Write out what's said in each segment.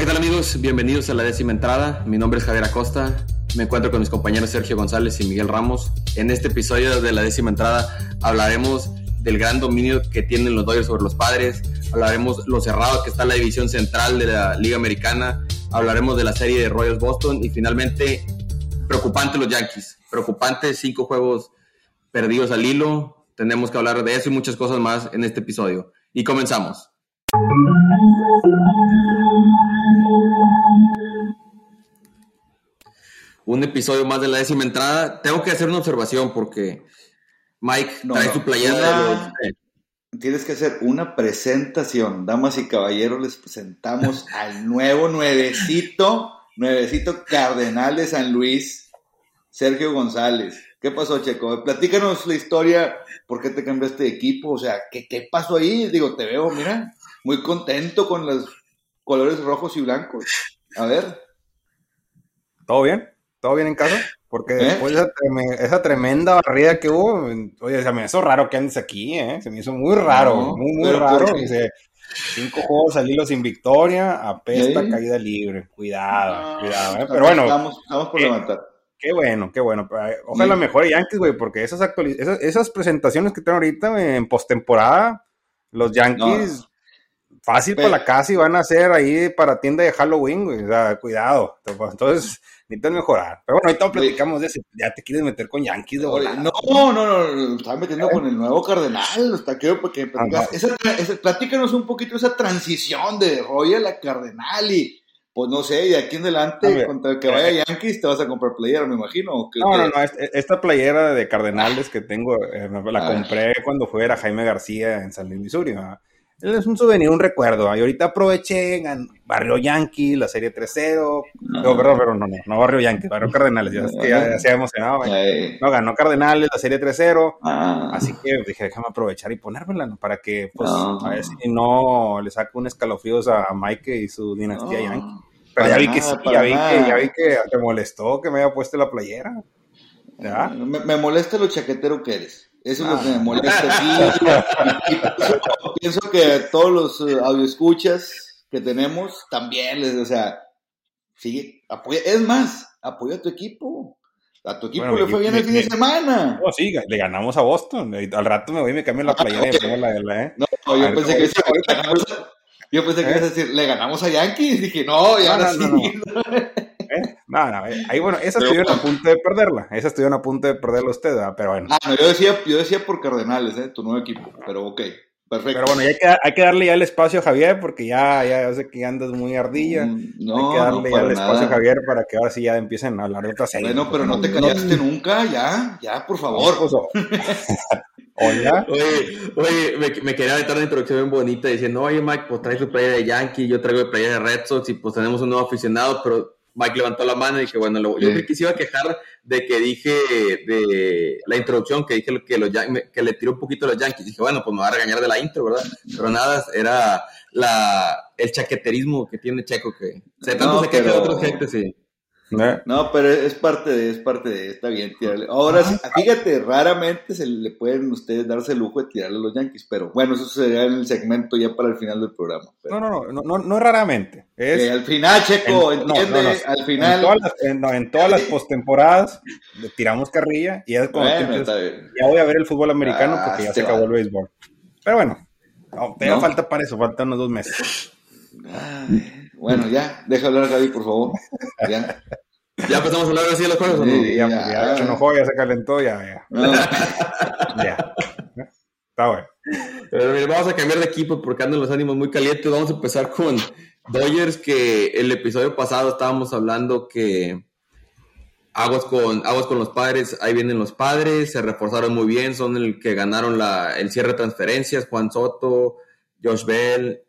¿qué tal amigos? Bienvenidos a la décima entrada. Mi nombre es Javier Acosta. Me encuentro con mis compañeros Sergio González y Miguel Ramos. En este episodio de la décima entrada hablaremos del gran dominio que tienen los Dodgers sobre los padres. Hablaremos lo cerrado que está la división central de la Liga Americana. Hablaremos de la serie de Royals Boston y finalmente preocupante los Yankees. Preocupante, cinco juegos perdidos al hilo. Tenemos que hablar de eso y muchas cosas más en este episodio. Y comenzamos. Un episodio más de la décima entrada. Tengo que hacer una observación porque Mike trae su playera Tienes que hacer una presentación. Damas y caballeros, les presentamos al nuevo nuevecito, nuevecito cardenal de San Luis, Sergio González. ¿Qué pasó, Checo? Platícanos la historia, ¿por qué te cambiaste de equipo? O sea, ¿qué, qué pasó ahí? Digo, te veo, mira, muy contento con los colores rojos y blancos. A ver. ¿Todo bien? ¿Todo bien en casa? Porque ¿Eh? después de esa, tremenda barrida que hubo, oye, se me hizo raro que andes aquí, ¿eh? Se me hizo muy raro, muy, muy raro. Dice, cinco juegos al hilo sin victoria, apesta caída libre. Cuidado, cuidado, ¿eh? Pero bueno. Estamos, por levantar. Qué bueno, qué bueno. Eh, ojalá mejore Yankees, güey, porque esas, esas, presentaciones que tengo ahorita en postemporada, los Yankees, fácil para la casa y van a ser ahí para tienda de Halloween, güey. O sea, cuidado. Entonces necesitan mejorar. Pero bueno, ahorita platicamos de eso. Ya te quieres meter con Yankees de volada. No, no, no, no, estaba metiendo con el nuevo Cardenal. Hasta quiero porque esa, platícanos un poquito esa transición de Royal a Cardenal y pues no sé, de aquí en adelante, contra el que vaya eh, Yankees, te vas a comprar playera, me imagino. no, no, no, esta playera de Cardenales que tengo, eh, la ah. compré cuando fue a Jaime García en San Luis, Missouri. Es un souvenir, un recuerdo. Y ahorita aproveché, Barrio Yankee, la serie 3-0. No, perdón, pero no, no, no Barrio Yankee, Barrio Cardenales. Ya, es que ya, se ha emocionado. No, ganó Cardenales, la serie 3-0. Ah. Así que dije, déjame aprovechar y ponérmela para que, pues, a ver si no le saco un escalofríos a Mike y su dinastía Yankee. Pero ya vi que sí, ya vi que, ya vi que te molestó que me haya puesto la playera. ¿Ya? Me, me molesta lo chaquetero que eres. Eso es lo que me molesta pienso, que todos los uh, escuchas que tenemos también les, o sea, sigue, apoya, es más, apoya a tu equipo. A tu equipo le fue bien el fin de semana. No, sí, le ganamos a Boston. Al rato me voy y me cambio la playera y pongo la de la, ¿eh? No, yo pensé que, yo pensé que ibas a decir, le ganamos a Yankees. Dije, no, ya no, no, sí. ¿Eh? No, no, eh, ahí bueno, esa estuvieron a punto de perderla, esa estuvieron a punto de perderla usted, pero bueno. Ah, no, yo decía, yo decía por Cardenales, ¿eh? tu nuevo equipo, pero ok, perfecto. Pero bueno, hay que, hay que darle ya el espacio a Javier, porque ya, ya sé que andas muy ardilla, mm, no, hay que darle ya el espacio a Javier para que ahora sí ya empiecen a hablar de otra serie. Bueno, pero no te callaste nunca, ya, ya, por favor. Hola. Oye, oye me, me, quería aventar una introducción bien bonita diciendo, oye Mike, pues traes tu playa de Yankee, yo traigo el playa de Red Sox y pues tenemos un nuevo aficionado, pero Mike levantó la mano y dije, bueno, yo creo que se iba a quejar de que dije de la introducción, que dije que, los, que le tiró un poquito a los Yankees. Dije, bueno, pues me va a regañar de la intro, ¿verdad? Pero nada, era la, el chaqueterismo que tiene Checo, que se tanto se queja de otras gente, sí. No, pero es parte de, es parte de, está bien tirarle. Ahora, fíjate, raramente se le pueden ustedes darse el lujo de tirarle a los Yankees, pero bueno, eso sería en el segmento ya para el final del programa. No, no, no, no, no, raramente. Es, al final, Checo, entiende, al final. En todas las, en, todas las postemporadas le tiramos carrilla y es como ya voy a ver el fútbol americano ah, porque ya se acabó el béisbol. Pero bueno, no, falta para eso, faltan unos dos meses. Bueno, ya, deja hablar a Gaby, por favor. Ya. ¿Ya empezamos a hablar así de los juegos o no? ya, ya, se enojó, ya se calentó, ya, ya. ya. Está bueno. Pero vamos a cambiar de equipo porque andan los ánimos muy calientes. Vamos a empezar con Dodgers, que el episodio pasado estábamos hablando que aguas con, aguas con los padres, ahí vienen los padres, se reforzaron muy bien, son el que ganaron la, el cierre de transferencias, Juan Soto, Josh Bell,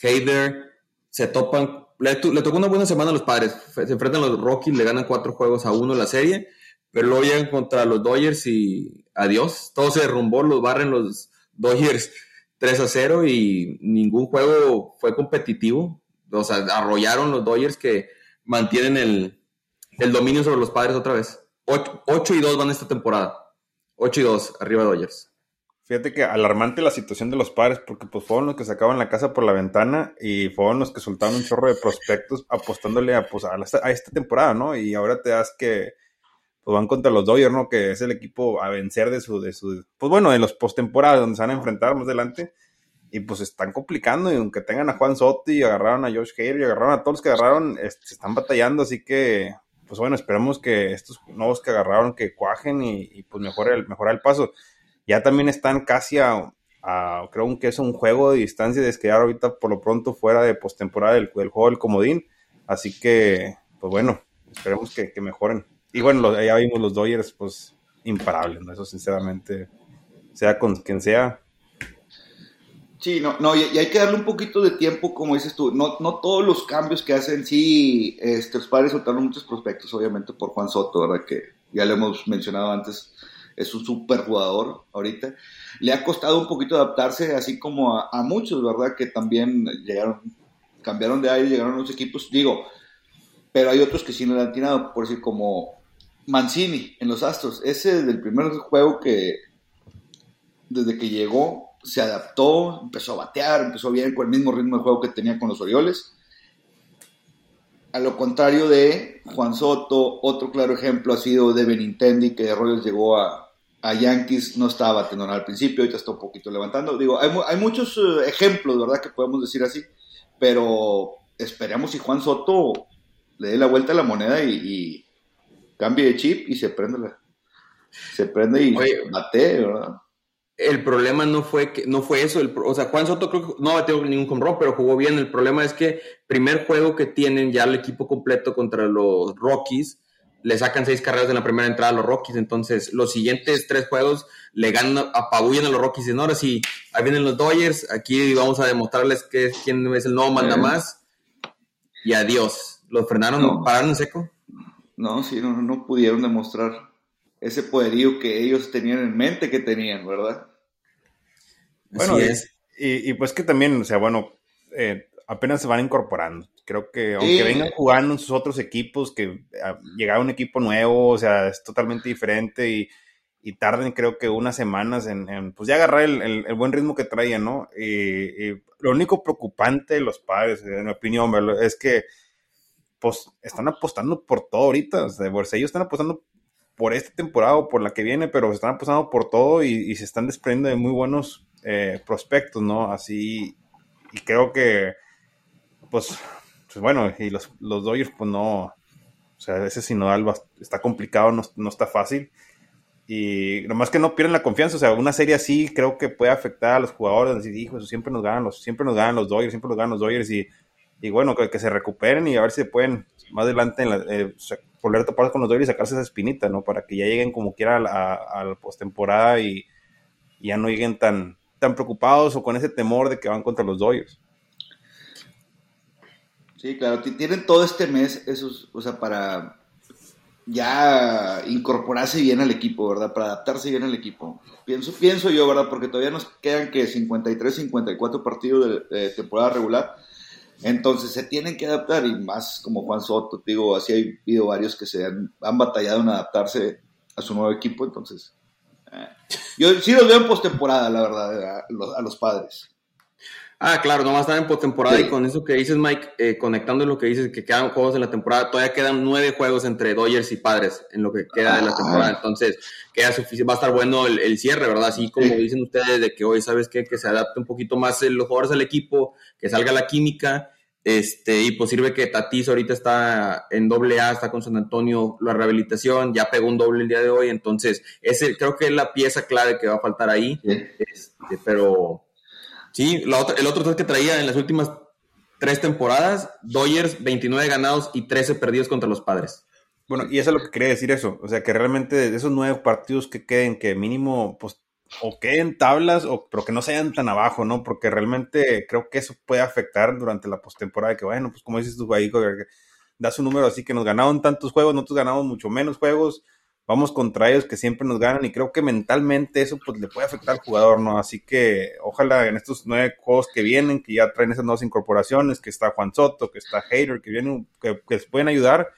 Heider se topan. Le, tocó una buena semana a los padres. Se enfrentan a los Rockies, le ganan cuatro juegos a uno la serie, pero luego llegan contra los Dodgers y adiós. Todo se derrumbó, los barren los Dodgers 3 a 0 y ningún juego fue competitivo. O sea, arrollaron los Dodgers que mantienen el, dominio sobre los padres otra vez. 8, y 2 van esta temporada. 8 y 2, arriba Dodgers. Fíjate que alarmante la situación de los padres, porque pues fueron los que sacaban la casa por la ventana y fueron los que soltaron un chorro de prospectos apostándole a, pues, a, esta temporada, ¿no? Y ahora te das que pues, van contra los Dodgers, ¿no? Que es el equipo a vencer de su, de su, pues bueno, de los postemporadas donde se van a enfrentar más adelante. Y pues están complicando, y aunque tengan a Juan Soto y agarraron a Josh Hader y agarraron a todos los que agarraron, se están batallando, así que, pues bueno, esperemos que estos nuevos que agarraron que cuajen y, pues mejore el, mejorar el paso ya también están casi a, creo que es un juego de distancia de quedar ahorita por lo pronto fuera de postemporada del, juego del comodín. Así que, pues bueno, esperemos que, mejoren. Y bueno, ya vimos los Dodgers, pues imparables, ¿no? Eso sinceramente, sea con quien sea. Sí, no, no, y, hay que darle un poquito de tiempo, como dices tú, no, no todos los cambios que hacen, sí, este, los padres soltaron muchos prospectos, obviamente por Juan Soto, ¿verdad? Que ya lo hemos mencionado antes, es un super jugador ahorita. Le ha costado un poquito adaptarse, así como a, muchos, ¿verdad? Que también llegaron, cambiaron de aire, llegaron a los equipos, digo, pero hay otros que sí no le han tirado, por decir, como Mancini en los Astros. Ese del primer juego que, desde que llegó, se adaptó, empezó a batear, empezó bien con el mismo ritmo de juego que tenía con los Orioles. A lo contrario de Juan Soto, otro claro ejemplo ha sido de Benintendi, que de Royals llegó a, Yankees, no estaba batiendo al principio, ahorita está un poquito levantando. Digo, hay, muchos eh, ejemplos, ¿verdad?, que podemos decir así, pero esperamos si Juan Soto le dé la vuelta a la moneda y, cambie de chip y se prende la, se prende y bate, ¿verdad? el problema no fue que no fue eso, el, o sea, Juan Soto creo que no batió ningún home pero jugó bien. El problema es que primer juego que tienen ya el equipo completo contra los Rockies, le sacan seis carreras en la primera entrada a los Rockies, entonces los siguientes tres juegos le ganan, apabullan a los Rockies, y no, ahora sí, ahí vienen los Dodgers, aquí vamos a demostrarles que quién es el nuevo manda más, y adiós. ¿Los frenaron, pararon en seco? No, sí, no, no pudieron demostrar ese poderío que ellos tenían en mente que tenían, ¿verdad? Bueno, Y, pues que también, o sea, bueno, eh, apenas se van incorporando. Creo que aunque vengan jugando en sus otros equipos, que ah, llega un equipo nuevo, o sea, es totalmente diferente y, tarden creo que unas semanas en, pues ya agarrar el, buen ritmo que traían, ¿no? Y, lo único preocupante de los padres, en mi opinión, es que pues están apostando por todo ahorita, o sea, ellos están apostando por esta temporada o por la que viene, pero se están apostando por todo y, se están desprendiendo de muy buenos eh, prospectos, ¿no? Así, y creo que, pues, pues bueno, y los, los Dodgers, pues no, o sea, ese sinodal está complicado, no, está fácil. Y nomás que no pierden la confianza, o sea, una serie así creo que puede afectar a los jugadores, decir, hijo, siempre nos ganan los, siempre nos ganan los Dodgers, siempre nos ganan los Dodgers y, y bueno, que, que se recuperen y a ver si pueden más adelante eh, volver a topar con los Dodgers y sacarse esa espinita, ¿no? Para que ya lleguen como quiera a, la postemporada y, ya no lleguen tan, tan preocupados o con ese temor de que van contra los Dodgers. Sí, claro, tienen todo este mes, esos, o sea, para ya incorporarse bien al equipo, ¿verdad? Para adaptarse bien al equipo. Pienso, pienso yo, ¿verdad? Porque todavía nos quedan que 53, 54 partidos de temporada regular entonces se tienen que adaptar y más como Juan Soto, digo, así hay habido varios que se han, batallado en adaptarse a su nuevo equipo, entonces eh, yo sí los veo en postemporada, la verdad, a los, padres. Ah, claro, no va a estar en postemporada y con eso que dices, Mike, eh, conectando lo que dices, que quedan juegos en la temporada, todavía quedan nueve juegos entre Dodgers y Padres en lo que queda de la ah. temporada, entonces queda suficiente, va a estar bueno el, cierre, ¿verdad? Así como dicen ustedes de que hoy, ¿sabes qué? Que se adapte un poquito más los jugadores al equipo, que salga la química este, y pues sirve que Tatis ahorita está en doble A, está con San Antonio, la rehabilitación, ya pegó un doble el día de hoy, entonces ese creo que es la pieza clave que va a faltar ahí. Este, pero sí, el otro que traía en las últimas tres temporadas, Dodgers 29 ganados y 13 perdidos contra los padres. Bueno, y eso es lo que quería decir eso, o sea que realmente de esos nueve partidos que queden, que mínimo pues o queden tablas, o, pero que no sean tan abajo, ¿no? Porque realmente creo que eso puede afectar durante la postemporada, que bueno, pues como dices tú, ahí, das un número así que nos ganaron tantos juegos, nosotros ganamos mucho menos juegos, vamos contra ellos que siempre nos ganan y creo que mentalmente eso pues le puede afectar al jugador, ¿no? Así que ojalá en estos nueve juegos que vienen, que ya traen esas nuevas incorporaciones, que está Juan Soto, que está Hater, que vienen, que, que les pueden ayudar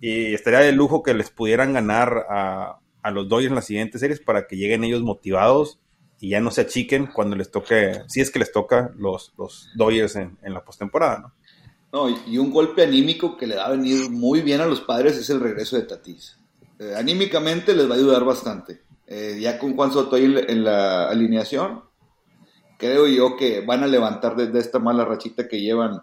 y estaría de lujo que les pudieran ganar a, a los Dodgers en las siguientes series para que lleguen ellos motivados y ya no se achiquen cuando les toque, si es que les toca los, los Dodgers en, en la postemporada, ¿no? No, y un golpe anímico que le va a venir muy bien a los padres es el regreso de Tatis. Eh, anímicamente les va a ayudar bastante. Eh, ya con Juan Soto ahí en la alineación, creo yo que van a levantar desde esta mala rachita que llevan.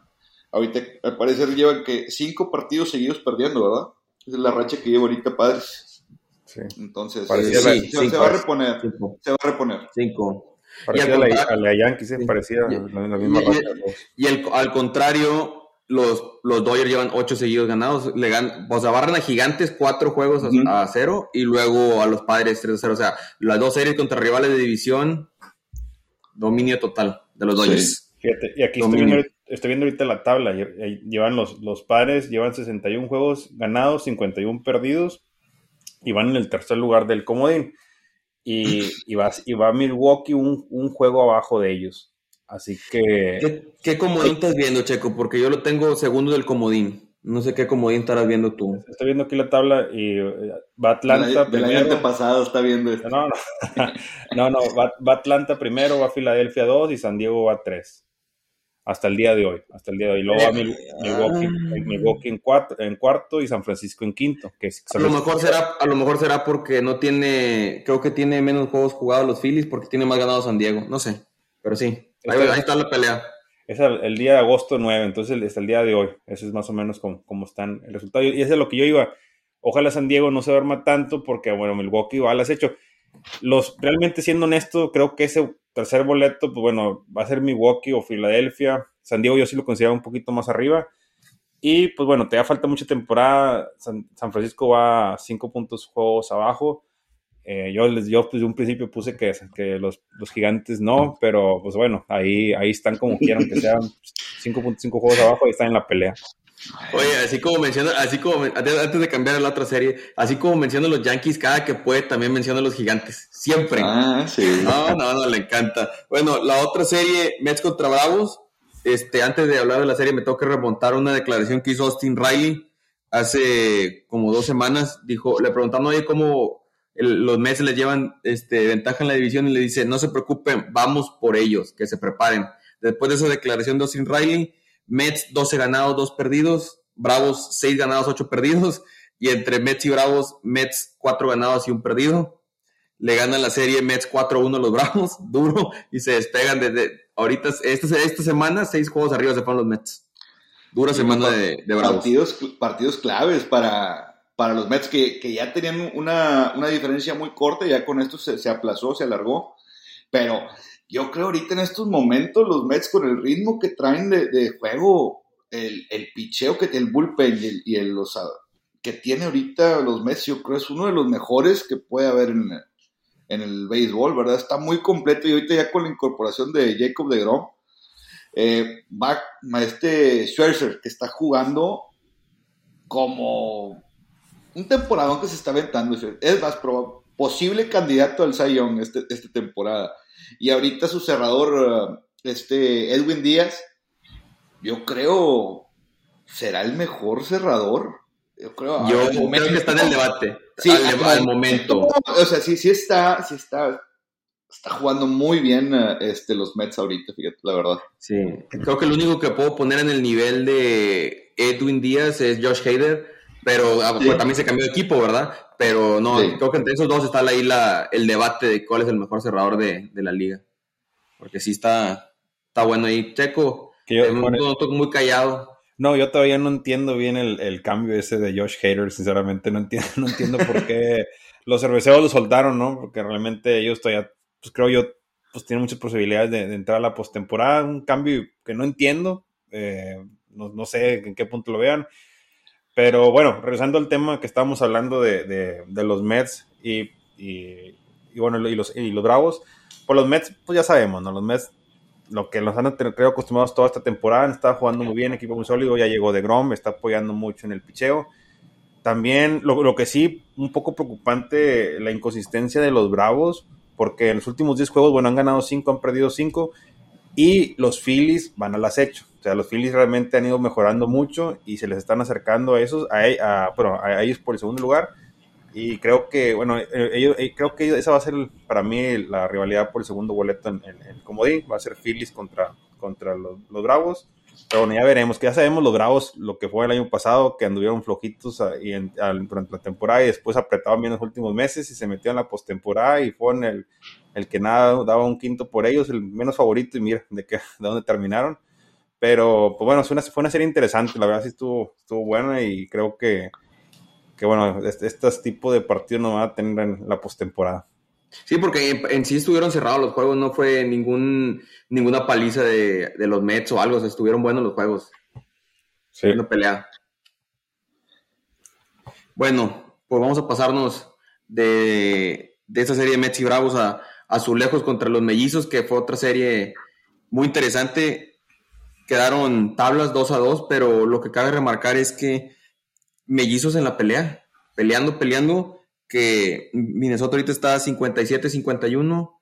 Ahorita, al parecer, llevan que cinco partidos seguidos perdiendo, ¿verdad? Esa es la racha que lleva ahorita Padres. Sí. Entonces, se, cinco. se va a reponer. Cinco. Se va a reponer. Cinco. Parecía Y al la, a la Yankees, parecía Y- la, la misma y- racha. Y el, al contrario, los, los Dodgers llevan ocho seguidos ganados. Le gan- o sea, barran a Gigantes cuatro juegos a- cero y luego a los Padres 3 a 0. O sea, las dos series contra rivales de división, dominio total de los Dodgers. Fíjate, y aquí estoy viendo, ahorita- estoy viendo ahorita la tabla. lle- lle- Llevan los, los padres, llevan 61 juegos ganados, 51 perdidos, y van en el tercer lugar del comodín. Y, y, va, y va Milwaukee un, un juego abajo de ellos. Así que ¿Qué, qué comodín estás viendo, Checo? Porque yo lo tengo segundo del comodín. No sé qué comodín estarás viendo tú. estoy viendo aquí la tabla y eh, va Atlanta año primero. antepasado está viendo esto. No, no, no, no, va, va Atlanta primero, va Filadelfia 2 y San Diego va 3. Hasta el día de hoy, hasta el día de hoy. Luego va Mil- Milwaukee, Milwaukee en, cuatro, en cuarto y San Francisco en quinto. Que es- A lo mejor será, a lo mejor será porque no tiene, creo que tiene menos juegos jugados los Phillies porque tiene más ganado San Diego. No sé, pero sí. Ahí, Está- ahí está la pelea. Es el, el día de agosto 9, entonces el- hasta el día de hoy. Ese es más o menos como, como están el resultado. Y ese es lo que yo iba. Ojalá San Diego no se duerma tanto porque, bueno, Milwaukee va al acecho. Los, realmente siendo honesto, creo que ese tercer boleto, pues bueno, va a ser Milwaukee o Filadelfia. San Diego yo sí lo considero un poquito más arriba. Y pues bueno, te da falta mucha temporada. San, San Francisco va a cinco puntos juegos abajo. Eh, yo les yo pues, de un principio puse que, que los, los gigantes no, pero pues bueno, ahí, ahí están como quieran que sean 5.5 juegos abajo, ahí están en la pelea. Oye, así como menciona, así como antes de cambiar a la otra serie, así como menciona los Yankees cada que puede, también menciona los Gigantes. Siempre. Ah, sí. No, no, no, le encanta. Bueno, la otra serie, Mets contra Bravos. Este, antes de hablar de la serie, me tengo que remontar una declaración que hizo Austin Riley hace como dos semanas. Dijo, le preguntaron, oye, ¿cómo el- los Mets les llevan este, ventaja en la división? Y le dice, no se preocupen, vamos por ellos, que se preparen. Después de esa declaración de Austin Riley, Mets 12 ganados, 2 perdidos. Bravos 6 ganados, 8 perdidos. Y entre Mets y Bravos, Mets 4 ganados y un perdido le ganan la serie Mets 4-1 a los Bravos, duro, y se despegan desde ahorita, esta, esta semana, seis juegos arriba se fueron los Mets. Dura semana de, de Bravos. partidos, partidos claves para, para los Mets que, que ya tenían una, una diferencia muy corta, ya con esto se, se aplazó, se alargó. Pero yo creo ahorita en estos momentos los Mets con el ritmo que traen de, de juego, el, el picheo que el bullpen y el, y el- los, que tiene ahorita los Mets, yo creo es uno de los mejores que puede haber en, en el béisbol, ¿verdad? Está muy completo y ahorita ya con la incorporación de Jacob de Grom, eh, va este Scherzer que está jugando como un temporadón que se está aventando. Es más, posible candidato al Young este, esta temporada. Y ahorita su cerrador, eh, este Edwin Díaz, yo creo será el mejor cerrador. Yo creo, Yo al creo que está en el debate, Sí, al, al al momento. O sea, sí, sí está, sí está, está jugando muy bien eh, este, los Mets ahorita, fíjate, la verdad. Sí, creo que el único que puedo poner en el nivel de Edwin Díaz es Josh Hader, pero ah, Sí. pues, también se cambió de equipo, ¿verdad? Pero no, Sí. creo que entre esos dos está ahí la, el debate de cuál es el mejor cerrador de, de la liga. Porque sí está, está bueno ahí. Checo, Que yo- te bueno, noto muy callado. No, yo todavía no entiendo bien el, el cambio ese de Josh Hader, sinceramente, no entiendo, no entiendo por qué los cerveceros lo soltaron, ¿no? Porque realmente ellos todavía, pues creo yo, pues tienen muchas posibilidades de, de entrar a la postemporada, un cambio que no entiendo, eh, no, no sé en qué punto lo vean, pero bueno, regresando al tema que estábamos hablando de, de- los Mets y, y- bueno, y los, y los Bravos, pues los Mets, pues ya sabemos, ¿no? Los Mets lo que nos han creo acostumbrados toda esta temporada, está jugando muy bien, equipo muy sólido, ya llegó de Grom, está apoyando mucho en el picheo. También lo, lo que sí, un poco preocupante, la inconsistencia de los Bravos, porque en los últimos 10 juegos, bueno, han ganado 5, han perdido 5, y los Phillies van al acecho. O sea, los Phillies realmente han ido mejorando mucho y se les están acercando a esos, a, a- bueno, a ellos por el segundo lugar. Y creo que, bueno, eh, ellos, eh, creo que esa va a ser para mí la rivalidad por el segundo boleto en, el comodín. Va a ser Phillies contra, contra los, los, Bravos. Pero bueno, ya veremos, que ya sabemos los Bravos lo que fue el año pasado, que anduvieron flojitos ah, y durante la temporada y después apretaban bien los últimos meses y se metió en la postemporada y fueron el, el que nada daba un quinto por ellos, el menos favorito y mira de, qué, de dónde terminaron. Pero, pues bueno, fue una, fue una serie interesante, la verdad sí estuvo, estuvo buena y creo que, que bueno, este, tipos de partidos no van a tener en la postemporada. Sí, porque en, sí estuvieron cerrados los juegos, no fue ningún ninguna paliza de, los Mets o algo, estuvieron buenos los juegos. Sí. Una pelea. Bueno, pues vamos a pasarnos de, de esa serie de Mets y Bravos a, Azulejos contra los Mellizos, que fue otra serie muy interesante. Quedaron tablas 2 a 2, pero lo que cabe remarcar es que Mellizos en la pelea, peleando, peleando, que Minnesota ahorita está 57-51,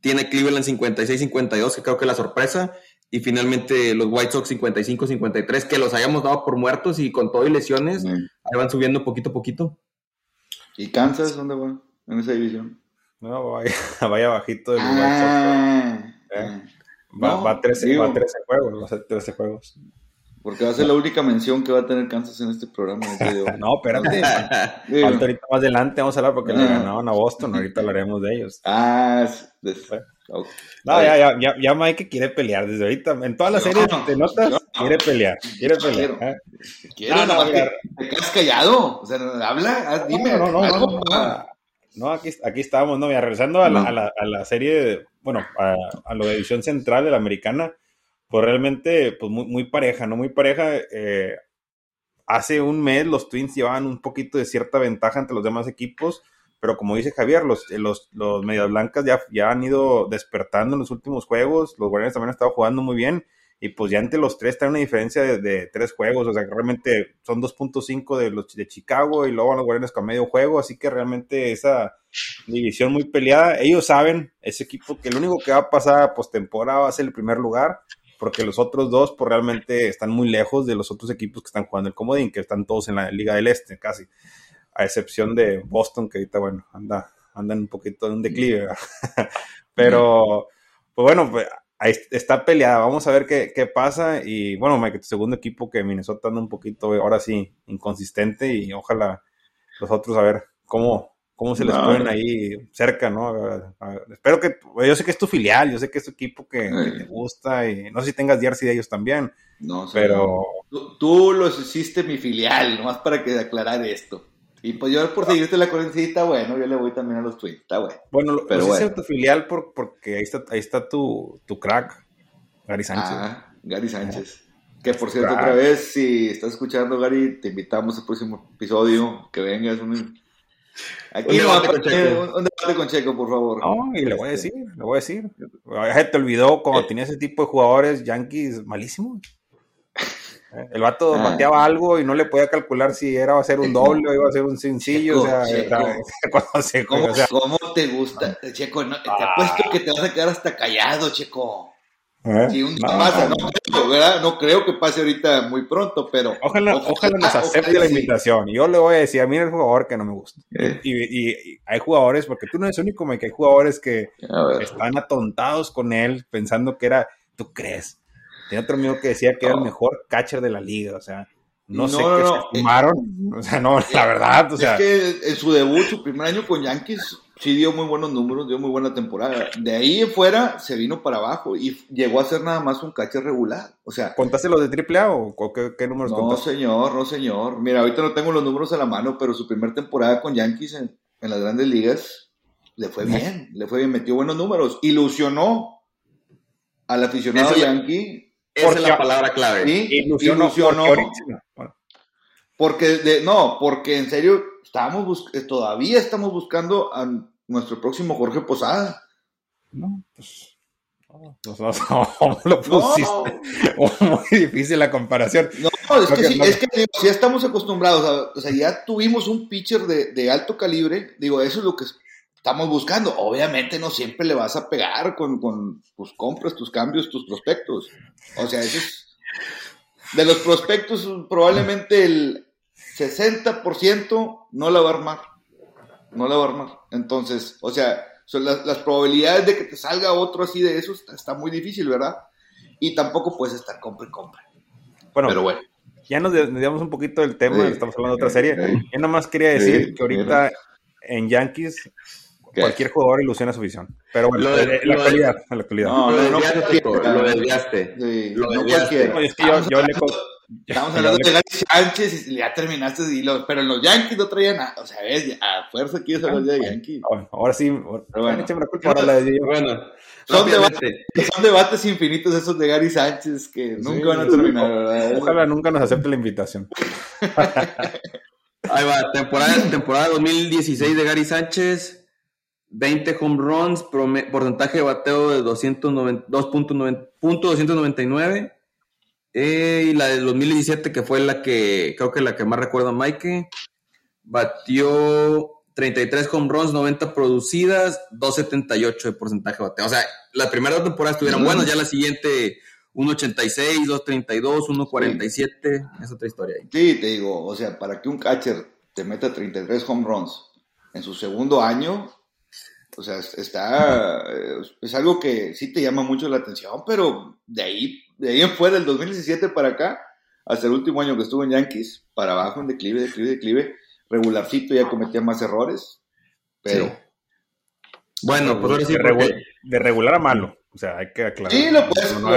tiene Cleveland 56-52, que creo que es la sorpresa, y finalmente los White Sox 55-53, que los hayamos dado por muertos y con todo y lesiones, ahí van subiendo poquito a poquito. ¿Y Kansas dónde va en esa división? No, vaya, vaya bajito del ah, ¿eh? Va, va, a 13, va a 13 juegos, va a ser 13 juegos. Porque va a ser la única mención que va a tener Kansas en este programa. no, espérate. Falta ahorita más adelante, vamos a hablar porque le ah. ganaron a Boston, ahorita hablaremos de ellos. Ah, No, ya, ya, ya, ya Mike quiere pelear desde ahorita. En todas las series de notas, quiere pelear. Quiere pelear. ¿eh? Quiero, no, no, te quedas callado. O sea, habla, ah, dime. No, no, no. No, aquí, aquí estábamos, ¿no? regresando a la, a la, a la serie, bueno, a, a, lo de edición central de la americana, pues realmente, pues muy, muy pareja, ¿no? Muy pareja. Eh, hace un mes los Twins llevaban un poquito de cierta ventaja entre los demás equipos, pero como dice Javier, los, los, los Medias Blancas ya, ya han ido despertando en los últimos juegos, los Guardianes también han estado jugando muy bien, y pues ya entre los tres está una diferencia de, tres juegos, o sea que realmente son 2.5 de los de Chicago y luego los Guardianes con medio juego, así que realmente esa división muy peleada, ellos saben, ese equipo que lo único que va a pasar a postemporada va a ser el primer lugar, porque los otros dos pues realmente están muy lejos de los otros equipos que están jugando el comodín, que están todos en la Liga del Este casi, a excepción de Boston que ahorita bueno, anda andan un poquito en un declive, pero pues bueno, pues ahí está peleada. Vamos a ver qué, qué, pasa. Y bueno, Mike, tu segundo equipo que Minnesota anda un poquito, ahora sí, inconsistente. Y ojalá los otros a ver cómo, cómo se les ponen ahí cerca, ¿no? espero que, yo sé que es tu filial, yo sé que es tu equipo que, te gusta. Y no sé si tengas jersey de ellos también. No, pero. Tú, tú, los hiciste mi filial, nomás para que aclarar esto. Y pues yo por seguirte la corriente, bueno, yo le voy también a los tweets, está bueno. Bueno, pero bueno. tu filial por, porque ahí está, ahí está tu, tu crack, Gary Sánchez. Ah, Gary Sánchez. Que por cierto, otra vez, si estás escuchando, Gary, te invitamos al próximo episodio, que vengas. Un... Aquí no con Checo. un debate con Checo, por favor. No, y le voy a decir, le voy a decir. Te olvidó cuando eh. tenía ese tipo de jugadores Yankees malísimos. El vato ah. bateaba algo y no le podía calcular si era va a ser un doble o iba a ser un sencillo. o sea, ¿Cómo, te gusta? Checo, te ah. apuesto que te vas a quedar hasta callado, Checo. ¿Eh? Si un día pasa, no, creo, ¿verdad? no creo que pase ahorita muy pronto, pero. Ojalá, ojalá, nos acepte la invitación. Yo le voy a decir, a mí el jugador que no me gusta. Eh. Y, y, hay jugadores, porque tú no eres el único, que hay jugadores que están atontados con él, pensando que era, ¿tú crees? Tenía otro amigo que decía que era el mejor catcher de la liga, o sea, no, sé qué se fumaron, o sea, no, la verdad, o sea. Es que en su debut, su primer año con Yankees, sí dio muy buenos números, dio muy buena temporada. De ahí en fuera se vino para abajo y llegó a ser nada más un catcher regular, o sea. ¿Contaste los de AAA o qué, qué números No, señor, no, señor. Mira, ahorita no tengo los números a la mano, pero su primera temporada con Yankees en, en las grandes ligas le fue bien, le fue bien, metió buenos números, ilusionó al aficionado yankee esa es la palabra clave. Ilusión, Porque, de, no, porque en serio, estamos eh, todavía estamos buscando a nuestro próximo Jorge Posada. No, pues. No, no, lo pusiste. Muy difícil la comparación. No, es que, sí, es que si estamos acostumbrados, o sea, ya tuvimos un pitcher de, de alto calibre, digo, eso es lo que estamos buscando. Obviamente no siempre le vas a pegar con, tus compras, tus cambios, tus prospectos. O sea, eso es... De los prospectos, probablemente el 60% no la va a armar. no la va a armar. Entonces, o sea, son las, las, probabilidades de que te salga otro así de eso está, está muy difícil, ¿verdad? Y tampoco puedes estar compra y compra. Bueno, pero bueno. Ya nos desviamos un poquito del tema, estamos hablando de otra serie. Yo nada más quería decir que ahorita en Yankees cualquier jugador ilusiona su visión. Pero bueno, lo de, la, actualidad, la actualidad. No, lo, no, lo desviaste. Sí, lo desviaste. No, es que yo, yo le, Estamos hablando de Gary Sánchez y ya terminaste, y pero en los Yankees no traían nada. O sea, ves, a fuerza quieres hablar de Yankees. Ahora sí, bueno, bueno, son, debates, son debates infinitos esos de Gary Sánchez que nunca van a terminar, ¿verdad? Ojalá nunca nos acepte la invitación. Ahí va, temporada, temporada 2016 de Gary Sánchez. 20 home runs, porcentaje de bateo de 2.299 eh, y la del 2017, que fue la que, creo que la que más recuerdo a Mike, batió 33 home runs, 90 producidas, 2.78 de porcentaje de bateo. O sea, la primera temporada estuvieron buenas, ya la siguiente 1.86, 2.32, 1.47, es otra historia ahí. Sí, te digo, o sea, para que un catcher te meta 33 home runs en su segundo año, o sea, está, es algo que sí te llama mucho la atención, pero de ahí de ahí en fuera, del 2017 para acá, hasta el último año que estuvo en Yankees, para abajo, en declive, declive, declive, regularcito ya cometía más errores, pero... Bueno, pues ahora sí, de, regular a malo, o sea, hay que aclarar. Sí, lo puedes, no,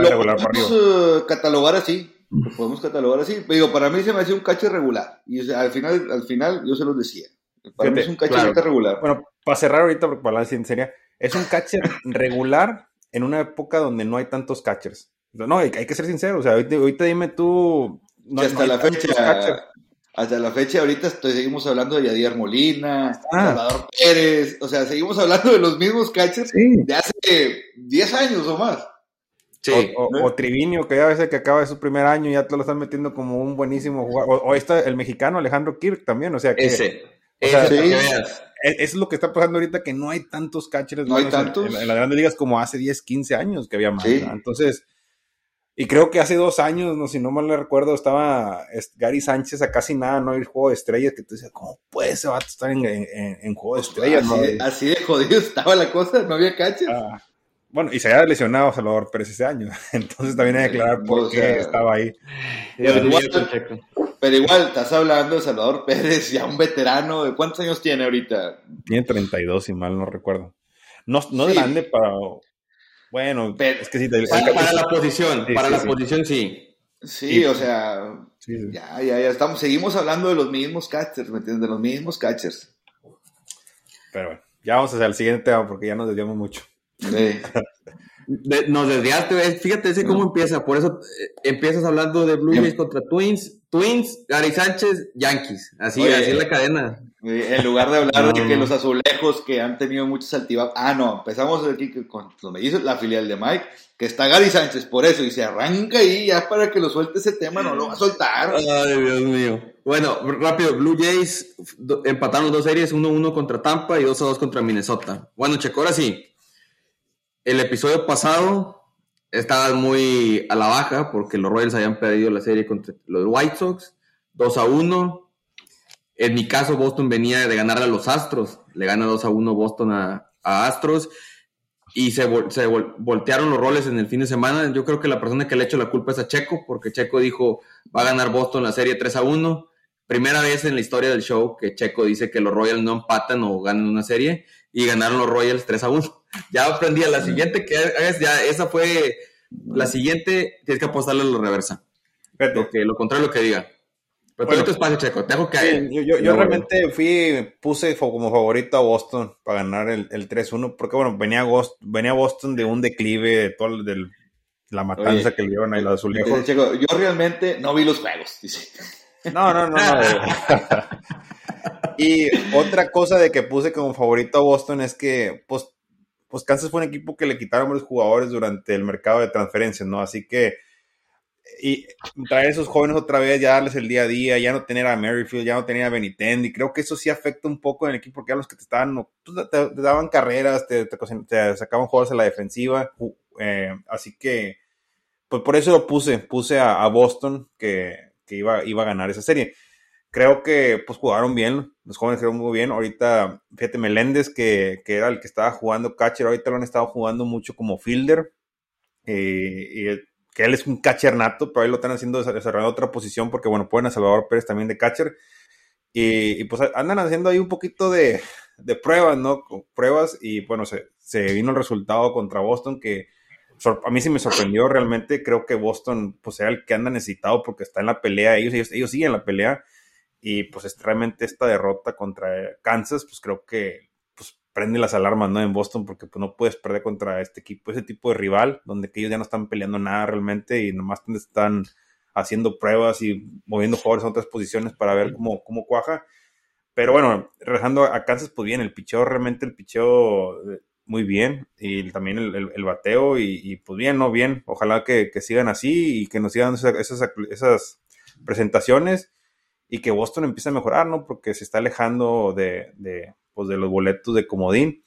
regular podemos uh, catalogar así, lo podemos catalogar así, pero digo, para mí se me hacía un cacho regular, y al final, al final yo se los decía, para mí es un cacho regular. Bueno, para cerrar ahorita, porque para la en serio, es un catcher regular en una época donde no hay tantos catchers. No, hay, que ser sincero, o sea, ahorita, dime tú... No, hasta la fecha, hasta la fecha ahorita estoy, seguimos hablando de Yadier Molina, ah. Salvador Pérez, o sea, seguimos hablando de los mismos catchers de hace 10 años o más. Sí. O, Trivinio, que ya a veces que acaba de su primer año y ya te lo están metiendo como un buenísimo jugador. O, está el mexicano Alejandro Kirk también, o sea que... Ese. O sea, es, lo que está pasando ahorita, que no hay tantos catchers. No hay tantos. En, las grandes ligas como hace 10, 15 años que había más. Entonces, y creo que hace dos años, no si no mal recuerdo, estaba Gary Sánchez a casi nada, no ir juego de estrellas, que tú decías, ¿cómo puede ese vato estar en, en, juego de estrellas? Así, de, jodido estaba la cosa, no había catchers. Ah, bueno, y se había lesionado Salvador Pérez ese año, entonces también hay que aclarar por qué estaba ahí. Pero igual, estás hablando de Salvador Pérez, ya un veterano. ¿De cuántos años tiene ahorita? Tiene 32, si mal no recuerdo. No, no grande para. Bueno, es que sí. para, la posición, para la posición sí. Sí, o sea, ya, ya, ya estamos, seguimos hablando de los mismos catchers, ¿me entiendes? De los mismos catchers. Pero bueno, ya vamos hacia el siguiente tema porque ya nos desviamos mucho. Sí. nos desviaste, fíjate ese cómo empieza, por eso eh, empiezas hablando de Blue Jays contra Twins, Twins, Gary Sánchez, Yankees, así, así es la cadena. En lugar de hablar de que los azulejos que han tenido muchos altibajos, ah no, empezamos aquí con lo me dice la filial de Mike, que está Gary Sánchez por eso, y se arranca ahí ya para que lo suelte ese tema, no lo va a soltar. Ay, Dios mío. Bueno, rápido, Blue Jays empataron dos series, 1-1 contra Tampa y 2-2 contra Minnesota. Bueno, Checo, ahora sí, el episodio pasado estaba muy a la baja porque los Royals habían perdido la serie contra los White Sox, 2 a 1. En mi caso, Boston venía de ganar a los Astros, le gana 2 a 1 Boston a, Astros y se, se, voltearon los roles en el fin de semana. Yo creo que la persona que le ha hecho la culpa es a Checo, porque Checo dijo va a ganar Boston la serie 3 a 1. Primera vez en la historia del show que Checo dice que los Royals no empatan o ganan una serie y ganaron los Royals 3 a 1. Ya aprendí a la siguiente que hagas, ya esa fue la siguiente, tienes que apostarle a lo reversa. Lo, que, lo contrario lo que diga. Pero bueno, tu espacio, Checo, te dejo caer. yo, yo, realmente fui, puse como favorito a Boston para ganar el, el 3-1, porque bueno, venía, venía Boston de un declive de todo del, la matanza que le dieron ahí los azulejos. Checo, yo realmente no vi los juegos, dice. No, no, no, no. y otra cosa de que puse como favorito a Boston es que, pues, pues Kansas fue un equipo que le quitaron varios jugadores durante el mercado de transferencias, ¿no? Así que, y traer a esos jóvenes otra vez, ya darles el día a día, ya no tener a Merrifield, ya no tener a Benitendi, creo que eso sí afecta un poco en el equipo, porque a los que te estaban, pues, te, daban carreras, te, sacaban jugadores a la defensiva, eh, así que, pues por eso lo puse, puse a, Boston que, iba, iba a ganar esa serie. Creo que pues jugaron bien, los jóvenes jugaron muy bien. Ahorita, fíjate, Meléndez, que, que, era el que estaba jugando catcher, ahorita lo han estado jugando mucho como fielder. Eh, y que él es un catcher nato, pero ahí lo están haciendo desarrollar otra posición porque, bueno, pueden a Salvador Pérez también de catcher. Y, pues andan haciendo ahí un poquito de, de pruebas, ¿no? Pruebas y bueno, se, se, vino el resultado contra Boston que a mí sí me sorprendió realmente. Creo que Boston pues era el que anda necesitado porque está en la pelea, ellos, ellos, ellos siguen en la pelea y pues realmente esta derrota contra Kansas, pues creo que pues prende las alarmas, ¿no? En Boston, porque pues no puedes perder contra este equipo, ese tipo de rival, donde ellos ya no están peleando nada realmente y nomás están haciendo pruebas y moviendo jugadores a otras posiciones para ver cómo, cómo cuaja. Pero bueno, regresando a Kansas, pues bien, el picheo, realmente el picheo eh, muy bien, y también el, bateo, y, pues bien, ¿no? Bien, ojalá que, sigan así y que nos sigan esas presentaciones y que Boston empiece a mejorar, ¿no? Porque se está alejando de, de, pues, de los boletos de comodín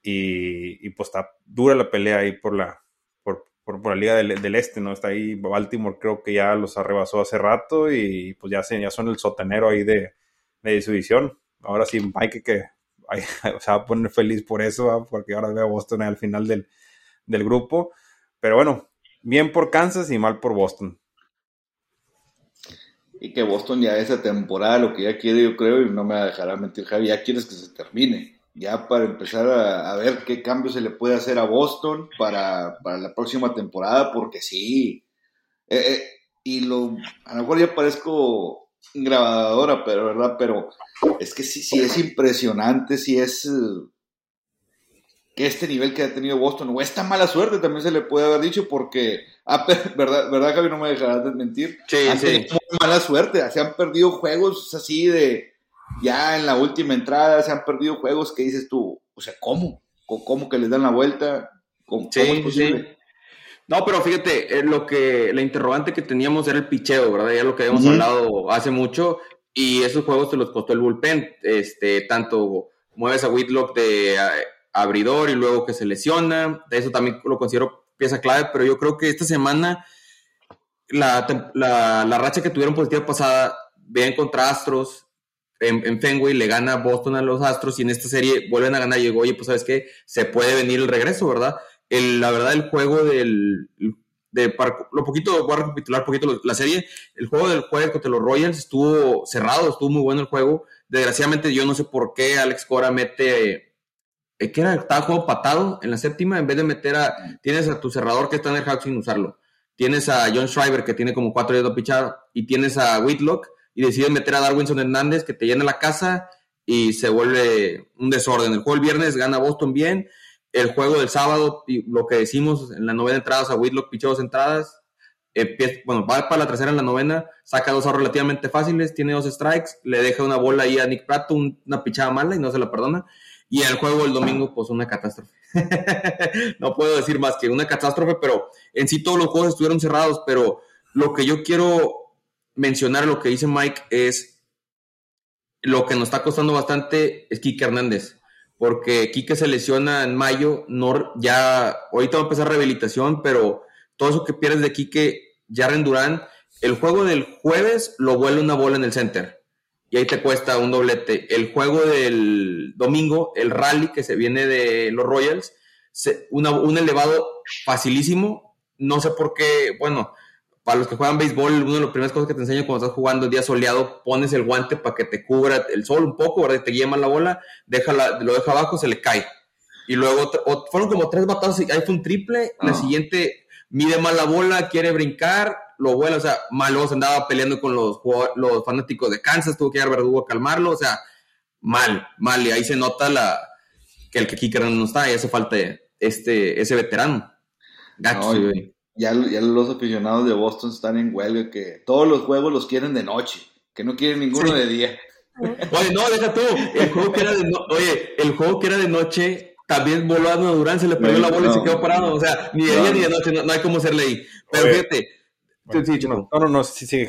y, y, pues está dura la pelea ahí por la, por, por, la Liga del, Este, ¿no? Está ahí Baltimore, creo que ya los arrebasó hace rato y pues ya, se, ya son el sotanero ahí de, de su división. Ahora sí, Mike, que se va a poner feliz por eso, porque ahora veo a Boston al final del, del grupo. Pero bueno, bien por Kansas y mal por Boston y que Boston ya esa temporada lo que ya quiere, yo creo, y no me dejará mentir Javi, ya quieres que se termine, ya para empezar a, ver qué cambio se le puede hacer a Boston para, la próxima temporada, porque sí, eh, eh, y lo, a lo mejor ya parezco grabadora, pero verdad, pero es que sí, sí es impresionante, sí es que este nivel que ha tenido Boston, o esta mala suerte también se le puede haber dicho, porque, ah, ¿verdad, ¿verdad, Javi? No me dejarás de mentir. Sí, sí. mala suerte, se han perdido juegos así de, ya en la última entrada, se han perdido juegos que dices tú, o sea, ¿cómo? ¿Cómo que les dan la vuelta? ¿Cómo, sí, es posible? No, pero fíjate, eh, lo que, la interrogante que teníamos era el picheo, ¿verdad? Ya lo que habíamos hablado hace mucho, y esos juegos te los costó el bullpen, este, tanto mueves a Whitlock de abridor y luego que se lesiona. Eso también lo considero pieza clave, pero yo creo que esta semana la, la, racha que tuvieron positiva pasada, vean contra Astros, en, Fenway le gana Boston a los Astros y en esta serie vuelven a ganar y oye, pues sabes que se puede venir el regreso, ¿verdad? La verdad, el juego del... De, lo poquito, voy a recapitular poquito la serie, el juego del juego contra los Royals estuvo cerrado, estuvo muy bueno el juego. Desgraciadamente yo no sé por qué Alex Cora mete que era, estaba juego patado en la séptima, en vez de meter a, tienes a tu cerrador que está en el house sin usarlo, tienes a John Schreiber que tiene como cuatro dedos pichado y tienes a Whitlock y decides meter a Darwinson Hernández que te llena la casa y se vuelve un desorden. El juego el viernes gana Boston bien, el juego del sábado, y lo que decimos en la novena entradas a Whitlock pichó dos entradas, bueno, va para la tercera en la novena, saca dos relativamente fáciles, tiene dos strikes, le deja una bola ahí a Nick Prato, una pichada mala y no se la perdona. Y el juego el domingo, pues una catástrofe. no puedo decir más que una catástrofe, pero en sí todos los juegos estuvieron cerrados. Pero lo que yo quiero mencionar, lo que dice Mike, es lo que nos está costando bastante es Kike Hernández. Porque Kike se lesiona en mayo, no, ya ahorita va a empezar rehabilitación, pero todo eso que pierdes de Kike, Jaren Durán, el juego del jueves lo vuelve una bola en el center y ahí te cuesta un doblete. El juego del domingo, el rally que se viene de los Royals, un elevado facilísimo. No sé por qué, bueno, para los que juegan béisbol, una de las primeras cosas que te enseño cuando estás jugando día soleado, pones el guante para que te cubra el sol un poco, ¿verdad? Te guía la bola, déjala, lo deja abajo, se le cae. Y luego fueron como tres batados, ahí fue un triple. La ah. siguiente mide mal la bola, quiere brincar, lo vuela, o sea, malo se andaba peleando con los, los fanáticos de Kansas, tuvo que ir verdugo a calmarlo, o sea, mal, mal, y ahí se nota la que el que Kicker no está, y hace falta este, ese veterano. ya, ya los aficionados de Boston están en huelga, que todos los juegos los quieren de noche, que no quieren ninguno de día. Oye, no, deja tú, el juego que era de oye, el juego que era de noche también voló a Durán, se le perdió la bola y se quedó parado. O sea, ni de día ni de noche, no, hay como hacerle ahí. Pero fíjate, no, no, no, sí, sí,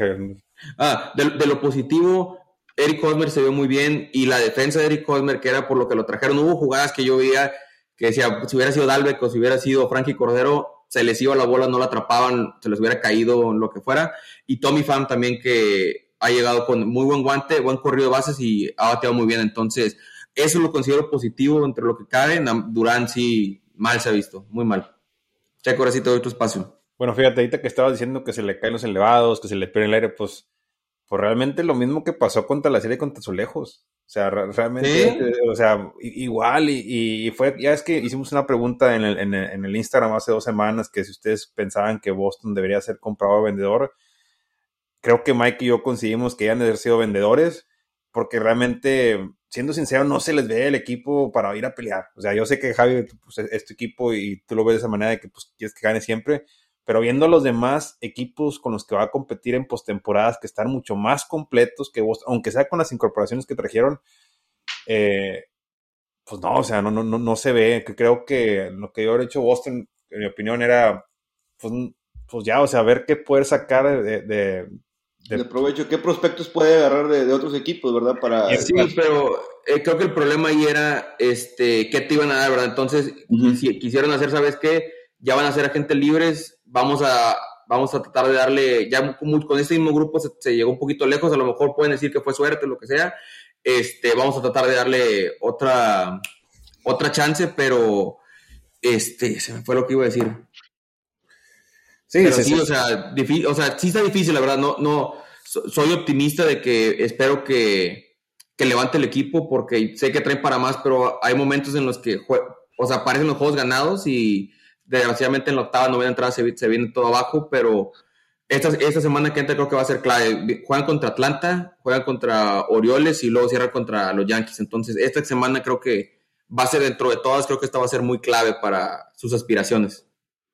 Ah, de, lo positivo, Eric Hosmer se vio muy bien y la defensa de Eric Hosmer, que era por lo que lo trajeron, hubo jugadas que yo veía que decía, si hubiera sido Dalbeck o si hubiera sido Frankie Cordero, se les iba la bola, no la atrapaban, se les hubiera caído, lo que fuera. Y Tommy Pham también que ha llegado con muy buen guante, buen corrido de bases y ha bateado muy bien. Entonces, eso lo considero positivo entre lo que cabe. Durán sí, mal se ha visto, muy mal. Checo, ahora sí te doy tu espacio. Bueno, fíjate, ahorita que estabas diciendo que se le caen los elevados, que se le pierde el aire, pues, pues realmente lo mismo que pasó contra la serie contra Azulejos. O sea, realmente, eh, o sea, igual, y, fue, ya es que hicimos una pregunta en el, en, el, Instagram hace dos semanas que si ustedes pensaban que Boston debería ser comprado o vendedor, creo que Mike y yo conseguimos que hayan de haber sido vendedores, porque realmente, siendo sincero, no se les ve el equipo para ir a pelear. O sea, yo sé que Javi pues, es tu equipo y tú lo ves de esa manera de que pues, quieres que gane siempre, pero viendo los demás equipos con los que va a competir en postemporadas que están mucho más completos que vos, aunque sea con las incorporaciones que trajeron, eh, pues no, o sea, no, no, no, se ve. Que creo que lo que yo he hecho Boston, en mi opinión, era pues, pues ya, o sea, ver qué puede sacar de, de, de, provecho, qué prospectos puede agarrar de, otros equipos, ¿verdad? Para, sí, pero eh, creo que el problema ahí era este, qué te iban a dar, ¿verdad? Entonces, si quisieron hacer, ¿sabes qué? Ya van a ser agentes libres, vamos a, vamos a tratar de darle, ya con, este mismo grupo se, llegó un poquito lejos, a lo mejor pueden decir que fue suerte, lo que sea, este, vamos a tratar de darle otra, otra chance, pero este, se me fue lo que iba a decir. Sí, sí, O, sea, o sea, sí está difícil, la verdad, no, no, soy optimista de que espero que, que levante el equipo porque sé que traen para más, pero hay momentos en los que, o sea, aparecen los juegos ganados y desgraciadamente en la octava, novena entrada se, se viene todo abajo, pero esta, esta semana que entra creo que va a ser clave. Juegan contra Atlanta, juegan contra Orioles y luego cierran contra los Yankees. Entonces, esta semana creo que va a ser dentro de todas, creo que esta va a ser muy clave para sus aspiraciones.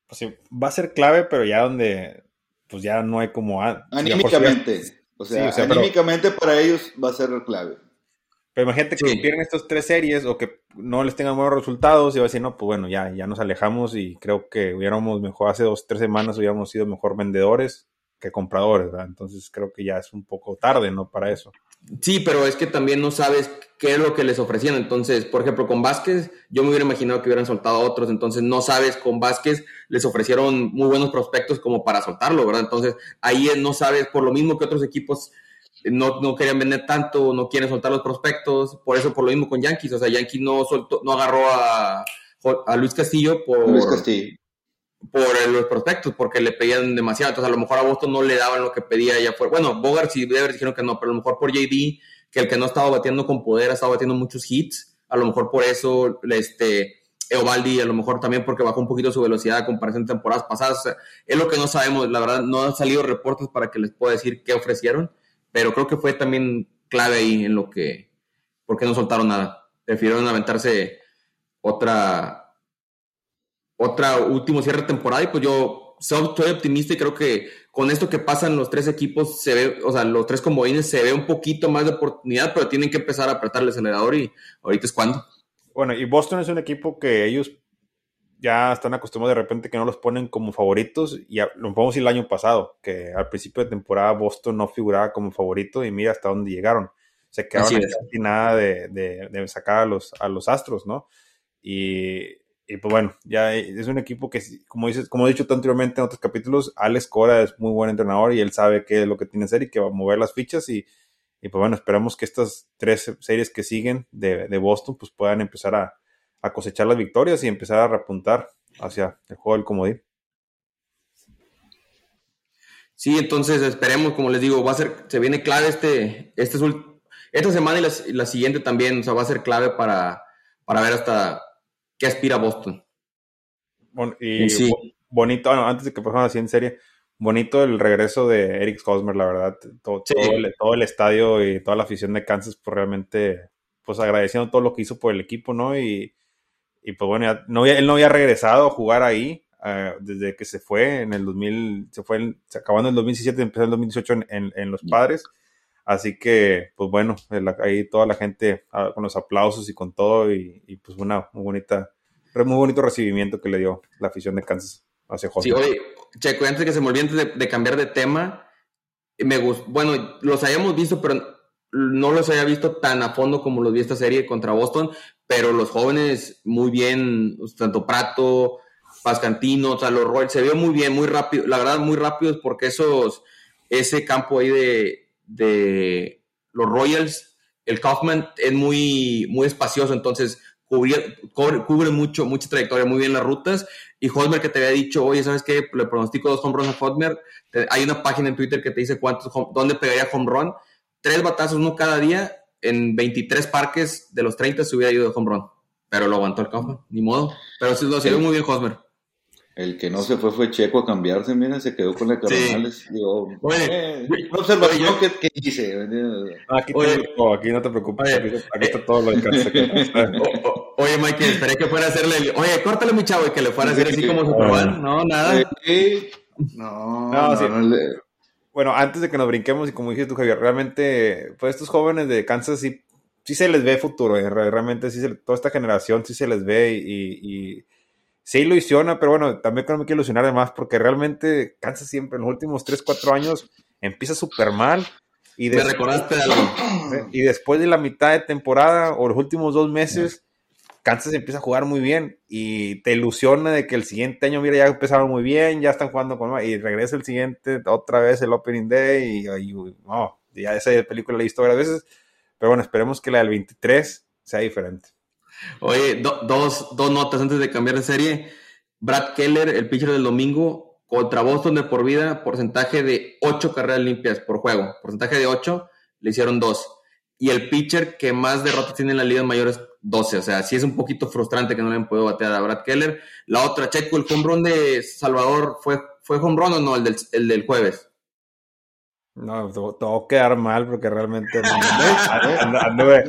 Pues sí, va a ser clave, pero ya donde, pues ya no hay como... Anímicamente. O sea, anímicamente para ellos va a ser clave. Pero imagínate que pierden estas tres series o que no les tengan buenos resultados y va a decir, no, pues bueno, ya, ya nos alejamos y creo que hubiéramos mejor, hace dos, tres semanas hubiéramos sido mejor vendedores que compradores, ¿verdad? Entonces creo que ya es un poco tarde, ¿no? Para eso. Sí, pero es que también no sabes qué es lo que les ofrecían. Entonces, por ejemplo, con Vázquez, yo me hubiera imaginado que hubieran soltado a otros. Entonces, no sabes, con Vázquez les ofrecieron muy buenos prospectos como para soltarlo, ¿verdad? Entonces, ahí no sabes, por lo mismo que otros equipos no, no, querían vender tanto, no quieren soltar los prospectos, por eso por lo mismo con Yankees, o sea, Yankees no soltó, no agarró a, a Luis Castillo por, por los prospectos, porque le pedían demasiado, entonces a lo mejor a Boston no le daban lo que pedía ya fue, bueno, Bogart y Devers dijeron que no, pero a lo mejor por JD, que el que no estaba batiendo con poder, estaba batiendo muchos hits, a lo mejor por eso, este, Eovaldi, a lo mejor también porque bajó un poquito su velocidad a comparación de temporadas pasadas, es lo que no sabemos, la verdad, no han salido reportes para que les pueda decir qué ofrecieron, pero creo que fue también clave ahí en lo que, porque no soltaron nada. Prefirieron aventarse otra, otra último cierre de temporada y pues yo soy optimista y creo que con esto que pasan los tres equipos se ve, o sea, los tres comodines se ve un poquito más de oportunidad, pero tienen que empezar a apretar el acelerador y ahorita es cuando. Bueno, y Boston es un equipo que ellos ya están acostumbrados de repente que no los ponen como favoritos. Y lo podemos decir el año pasado, que al principio de temporada Boston no figuraba como favorito y mira hasta dónde llegaron. Se quedaron sin nada de, de, sacar a los, a los Astros, ¿no? Y, y, pues bueno, ya es un equipo que, como dices, como he dicho anteriormente en otros capítulos, Alex Cora es muy buen entrenador y él sabe qué es lo que tiene que hacer y que va a mover las fichas y, y pues bueno, esperamos que estas tres series que siguen de, de Boston pues puedan empezar a, a cosechar las victorias y empezar a repuntar hacia el juego del comodín. Sí, entonces esperemos, como les digo, va a ser, se viene clave este, este esta semana y la, siguiente también, o sea, va a ser clave para, para ver hasta qué aspira Boston. y bonito, antes de que pasemos así en serie, bonito el regreso de Eric Hosmer, la verdad, todo, el, todo, el, estadio y toda la afición de Kansas, pues realmente, pues agradeciendo todo lo que hizo por el equipo, ¿no? Y, y pues bueno, no él no había regresado a jugar ahí eh, desde que se fue en el 2000, se fue se acabando en el 2017, empezó en el 2018 en, en, Los Padres. Así que, pues bueno, ahí toda la gente ah, con los aplausos y con todo y, pues una muy bonita, muy bonito recibimiento que le dio la afición de Kansas hacia José. Sí, oye, Checo, antes de que se me olvide de, de cambiar de tema, me gustó, bueno, los habíamos visto, pero no los había visto tan a fondo como los vi esta serie contra Boston, pero los jóvenes muy bien, tanto Prato, Pascantino, o sea, los se vio muy bien, muy rápido, la verdad muy rápidos porque esos, ese campo ahí de, de los Royals, el Kaufman es muy, muy espacioso, entonces cubre, cubre, mucho, mucha trayectoria, muy bien las rutas. Y Hosmer que te había dicho, oye, ¿sabes qué? Le pronostico dos home runs a Hosmer. Hay una página en Twitter que te dice cuántos, dónde pegaría home run. Tres batazos, uno cada día. En 23 parques de los 30 se hubiera ido de home run. Pero lo aguantó el Kaufman, ni modo. Pero sí lo sirvió muy bien Hosmer. El que no se fue fue Checo a cambiarse, mira, se quedó con la Cardenales. Sí. Digo, eh, una observación que, que hice. Aquí, aquí no te preocupes, aquí, está todo lo que Oye, Mike, esperé que fuera a hacerle. Oye, córtale, mi chavo, y que le fuera a hacer así como Superman. No, nada. No, no, sí. no le... Bueno, antes de que nos brinquemos, y como dijiste tú, Javier, realmente, pues estos jóvenes de Kansas sí, sí se les ve futuro, eh, realmente sí se, toda esta generación sí se les ve y, y se ilusiona, pero bueno, también no me quiero ilusionar además porque realmente Kansas siempre en los últimos 3, 4 años empieza súper mal. Y me recordaste algo. Y después de la mitad de temporada o los últimos dos meses, Kansas empieza a jugar muy bien y te ilusiona de que el siguiente año, mira, ya empezaron muy bien, ya están jugando con y regresa el siguiente, otra vez el Opening Day y, ya esa película la he visto varias veces, pero bueno, esperemos que la del 23 sea diferente. Oye, dos, dos notas antes de cambiar de serie. Brad Keller, el pitcher del domingo, contra Boston de por vida, porcentaje de 8 carreras limpias por juego. Porcentaje de 8, le hicieron 2. Y el pitcher que más derrotas tiene en la liga mayor es 12. O sea, sí es un poquito frustrante que no le han podido batear a Brad Keller. La otra, Checo, el home run de Salvador, ¿fue, fue home run o no? El del, el del jueves. No, todo quedar mal porque realmente no, anduve,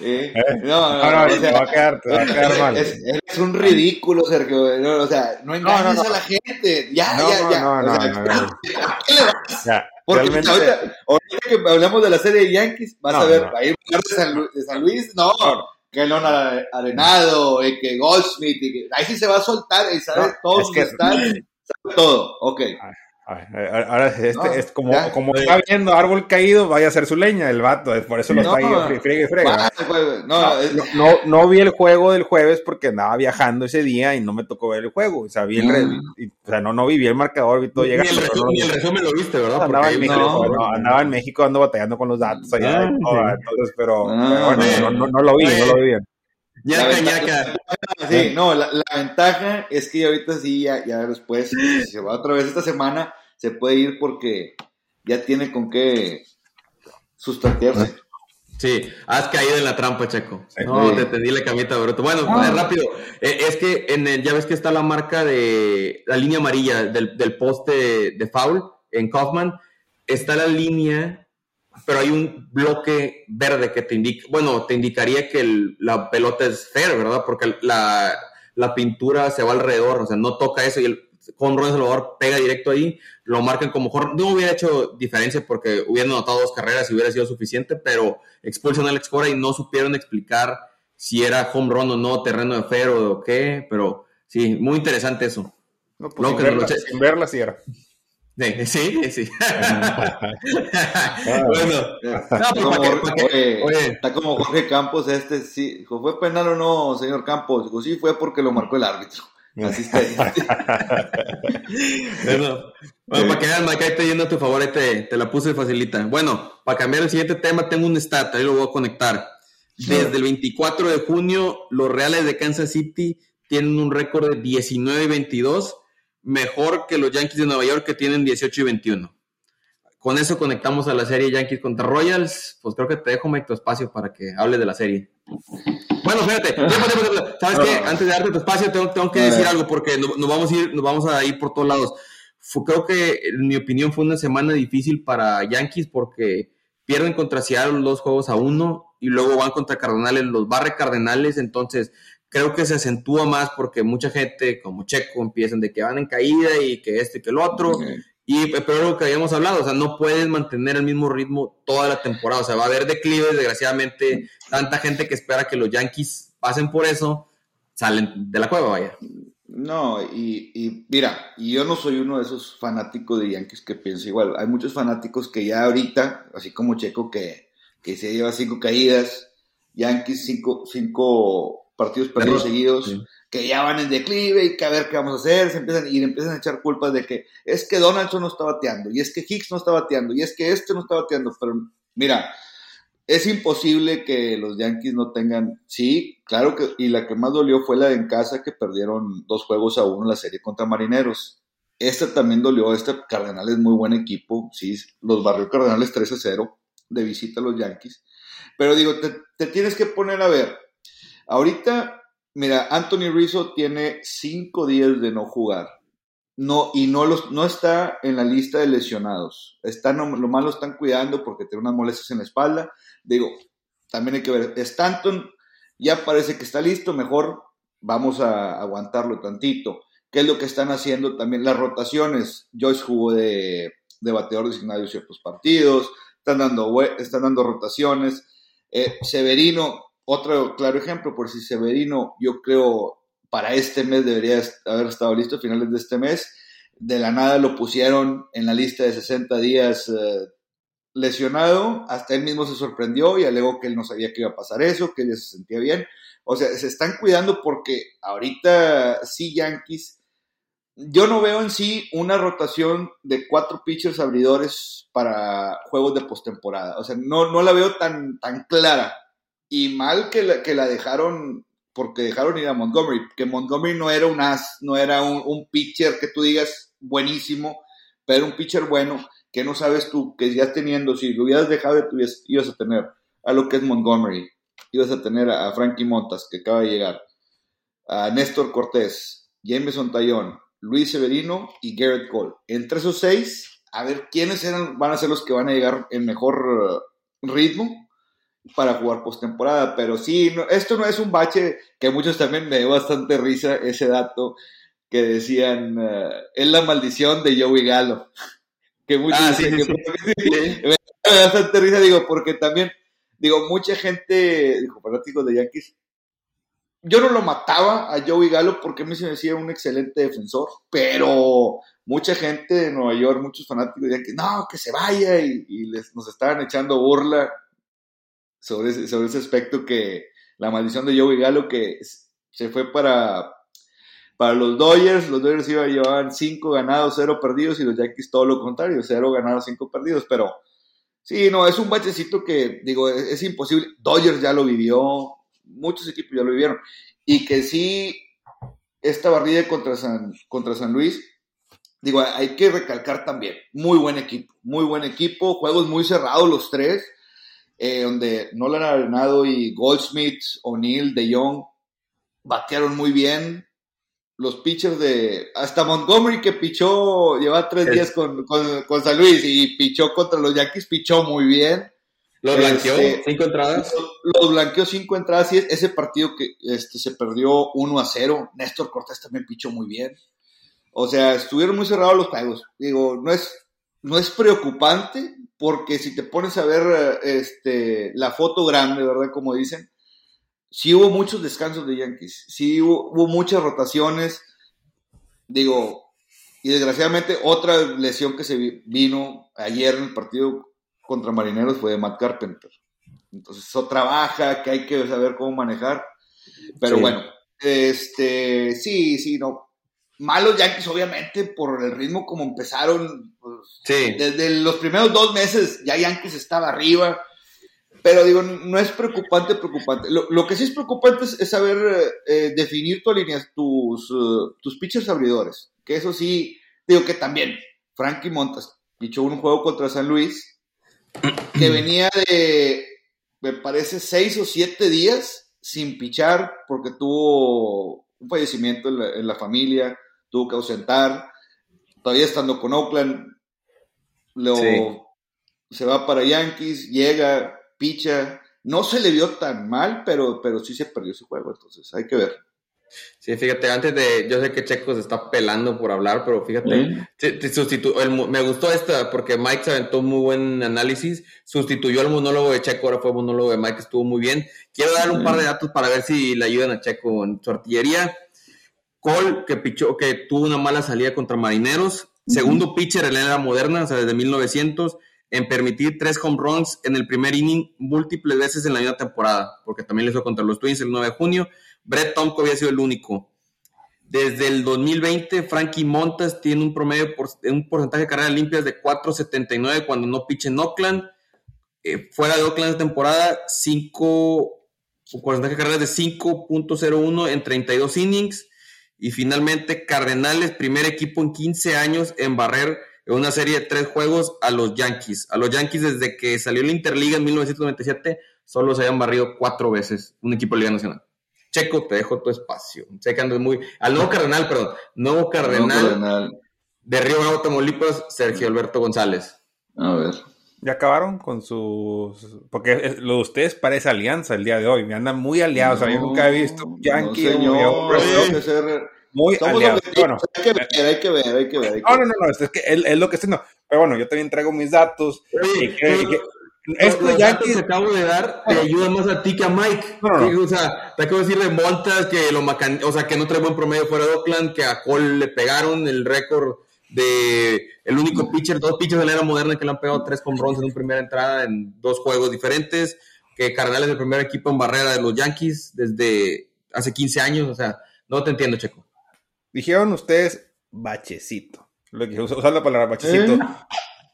¿Eh? No, no, no, va a quedar, va a quedar mal. Es, un ridículo, Sergio. No, o sea, no engañes a la gente. Ya, ya, ya. No, no, no, ¿A qué le vas? Ya, Porque realmente... ahorita, ahorita, que hablamos de la serie de Yankees, vas a ver, va a ir de San, Luis, de San Luis, no. Que no Arenado, y que Goldsmith, y que ahí sí se va a soltar y sabe todos es que... están, sabe todo. Ok. Ahora este, es como, como está viendo árbol caído, vaya a ser su leña el vato, por eso lo está ahí friegue frega. No, no, no, vi el juego del jueves porque andaba viajando ese día y no me tocó ver el juego. O sea, vi el, o sea, no, no vi, el marcador, vi todo llegando. Ni el, resumen, lo viste, ¿verdad? Andaba en, México, andaba en México, ando batallando con los datos allá. Ah, entonces, pero, ah, bueno, no, no, lo vi, no lo vi bien. Ya, ya, Sí, no, la, ventaja es que ahorita sí, ya, ya después, si se va otra vez esta semana, se puede ir porque ya tiene con qué sustanciarse. Sí, has caído en la trampa, Checo. No, te tendí la camita, bruto. Bueno, ah. rápido. Eh, es que en el, ya ves que está la marca de la línea amarilla del, del poste de foul en Kaufman. Está la línea pero hay un bloque verde que te indica, bueno, te indicaría que la pelota es fair, ¿verdad? Porque la, pintura se va alrededor, o sea, no toca eso y el con Ron Salvador pega directo ahí, lo marcan como mejor. No hubiera hecho diferencia porque hubieran anotado dos carreras y hubiera sido suficiente, pero expulsan a Alex Cora y no supieron explicar si era home run o no, terreno de fair o qué, pero sí, muy interesante eso. No, pues sin, verla, sin verla sí era. Sí, sí. bueno, está como Jorge Campos, este sí, ¿fue penal o no, señor Campos? Dijo, sí, fue porque lo marcó el árbitro. Así está. bueno, para que vean, Mike, ahí te yendo a tu favor, te, te, la puse facilita. Bueno, para cambiar el siguiente tema, tengo un stat, ahí lo voy a conectar. Desde el 24 de junio, los Reales de Kansas City tienen un récord de 19 y 22 mejor que los Yankees de Nueva York que tienen 18 y 21. Con eso conectamos a la serie Yankees contra Royals. Pues creo que te dejo Mike tu espacio para que hables de la serie. Bueno, fíjate, ¿sabes qué? Antes de darte tu espacio, tengo, que decir algo porque nos, vamos a ir, nos vamos a ir por todos lados. creo que, en mi opinión, fue una semana difícil para Yankees porque pierden contra Seattle los juegos a uno y luego van contra Cardenales, los barre Cardenales. Entonces, creo que se acentúa más porque mucha gente como Checo empiezan de que van en caída y que este y que el otro. Y pero lo que habíamos hablado, o sea, no pueden mantener el mismo ritmo toda la temporada. O sea, va a haber declives, desgraciadamente, tanta gente que espera que los Yankees pasen por eso, salen de la cueva, vaya. No, y, y mira, y yo no soy uno de esos fanáticos de Yankees que piensa igual. Hay muchos fanáticos que ya ahorita, así como Checo, que, que se lleva cinco caídas, Yankees cinco, cinco partidos perdidos seguidos, que ya van en declive y que a ver qué vamos a hacer, se empiezan, y le empiezan a echar culpas de que es que Donaldson no está bateando, y es que Hicks no está bateando, y es que este no está bateando, pero mira, es imposible que los Yankees no tengan, sí, claro que, y la que más dolió fue la de en casa que perdieron dos juegos a uno en la serie contra Marineros. Esta también dolió, este Cardenal es muy buen equipo, sí, los barrios Cardenales 13 0 de visita a los Yankees. Pero digo, te, te tienes que poner a ver, ahorita, mira, Anthony Rizzo tiene cinco días de no jugar no, y no, los, no está en la lista de lesionados. Lo más lo están cuidando porque tiene unas molestias en la espalda. Digo, también hay que ver, Stanton ya parece que está listo, mejor vamos a aguantarlo tantito. ¿Qué es lo que están haciendo también? Las rotaciones. Joyce jugó de, de bateador designado ciertos partidos, están dando, están dando rotaciones. Eh, Severino, otro claro ejemplo, por si Severino, yo creo, para este mes debería haber estado listo, a finales de este mes. De la nada lo pusieron en la lista de 60 días eh, lesionado, hasta él mismo se sorprendió y alegó que él no sabía que iba a pasar eso, que él se sentía bien. O sea, se están cuidando porque ahorita sí Yankees, yo no veo en sí una rotación de cuatro pitchers abridores para juegos de postemporada. O sea, no, no la veo tan, tan clara. Y mal que la, que la dejaron porque dejaron ir a Montgomery, que Montgomery no era un as, no era un, pitcher que tú digas buenísimo, pero un pitcher bueno, que no sabes tú, que ya teniendo, si lo hubieras dejado, ibas a tener a lo que es Montgomery, ibas a tener a, Frankie Montas, que acaba de llegar, a Néstor Cortés, Jameson Tallón, Luis Severino y Garrett Cole. Entre esos seis, a ver quiénes van a ser los que van a llegar en mejor uh, ritmo para jugar postemporada. Pero sí, esto no es un bache que muchos también me dio bastante risa ese dato que decían, uh, es la maldición de Joey Galo. Que muchos ah, que me da bastante risa, digo, porque también, digo, mucha gente, dijo, fanáticos de Yankees, yo no lo mataba a Joey Galo porque a mí se me decía un excelente defensor, pero mucha gente de Nueva York, muchos fanáticos de Yankees, no, que se vaya y, les, nos estaban echando burla sobre ese, sobre ese aspecto que la maldición de Joey Galo que se fue para, para los Dodgers, los Dodgers iban a llevar 5 ganados, 0 perdidos y los Yankees todo lo contrario, 0 ganados, 5 perdidos, pero sí, no, es un bachecito que digo, es, imposible, Dodgers ya lo vivió, muchos equipos ya lo vivieron. Y que sí, esta barrida contra San, contra San Luis, digo, hay que recalcar también, muy buen equipo, muy buen equipo, juegos muy cerrados los tres, eh, donde Nolan Arenado y Goldsmith, O'Neill, De Jong batearon muy bien. Los pitchers de. Hasta Montgomery, que pichó, lleva tres días con, con, San Luis y pichó contra los Yankees, pichó muy bien. ¿Los blanqueó este, cinco entradas? Los, blanqueó cinco entradas y ese partido que este, se perdió 1 a 0. Néstor Cortés también pichó muy bien. O sea, estuvieron muy cerrados los juegos. Digo, no es, no es preocupante, porque si te pones a ver este, la foto grande, ¿verdad? Como dicen, sí hubo muchos descansos de Yankees, sí hubo, muchas rotaciones, digo, y desgraciadamente otra lesión que se vino ayer en el partido contra Marineros fue de Matt Carpenter. Entonces, eso trabaja, que hay que saber cómo manejar. Pero bueno, este, sí, sí, no. Malos Yankees, obviamente, por el ritmo como empezaron, desde los primeros dos meses ya Yankees estaba arriba. Pero digo, no es preocupante, preocupante. Lo, que sí es preocupante es, saber eh, definir tu tus, uh, tus pitchers abridores. Que eso sí, digo que también, Frankie Montas pichó un juego contra San Luis, que venía de, me parece, seis o siete días sin pichar porque tuvo un fallecimiento en la, en la familia, tuvo que ausentar. Todavía estando con Oakland, se va para Yankees, llega, picha. No se le vio tan mal, pero, pero sí se perdió su juego, entonces hay que ver. Sí, fíjate, antes de, yo sé que Checo se está pelando por hablar, pero fíjate, me gustó esta porque Mike se aventó muy buen análisis, sustituyó al monólogo de Checo, ahora fue el monólogo de Mike, estuvo muy bien. Quiero dar un par de datos para ver si le ayudan a Checo en su artillería. Cole, que pichó, que tuvo una mala salida contra Marineros, Segundo pitcher en la era moderna, o sea, desde 1900, en permitir tres home runs en el primer inning múltiples veces en la misma temporada, porque también le hizo contra los Twins el 9 de junio, Brett Tomko había sido el único. Desde el 2020, Frankie Montas tiene un promedio, por, un porcentaje de carreras limpias de 4.79 cuando no piche en Oakland. Eh, fuera de Oakland de temporada, 5, porcentaje de carreras de 5.01 en 32 innings. Y finalmente, Cardenales, primer equipo en 15 años en barrer en una serie de tres juegos a los Yankees. A los Yankees, desde que salió la Interliga en 1997, solo se habían barrido cuatro veces un equipo de Liga Nacional. Checo, te dejo tu espacio. Sé que andas muy. Al nuevo Cardenal, perdón. Nuevo Cardenal, de Río Bravo, Tamaulipas, Sergio Alberto González. A ver. Ya acabaron con sus. Porque lo de ustedes parece alianza el día de hoy. Me andan muy aliados. yo nunca he visto Yankee. muy aliados. Bueno, hay que ver, hay que ver, hay que ver. No, no, no, no, es que es, lo que estoy. No. Pero bueno, yo también traigo mis datos. Esto ya que te acabo de dar te ayuda más a ti que a Mike. O sea, te acabo de decir de Montas que lo o sea, que no trae buen promedio fuera de Oakland, que a Cole le pegaron el récord de el único pitcher, dos pitchers de la era moderna que le han pegado tres con bronce en una primera entrada en dos juegos diferentes, que Cardenales es el primer equipo en barrera de los Yankees desde hace 15 años, o sea, no te entiendo, Checo. Dijeron ustedes bachecito. Lo que usar la palabra bachecito. ¿Eh?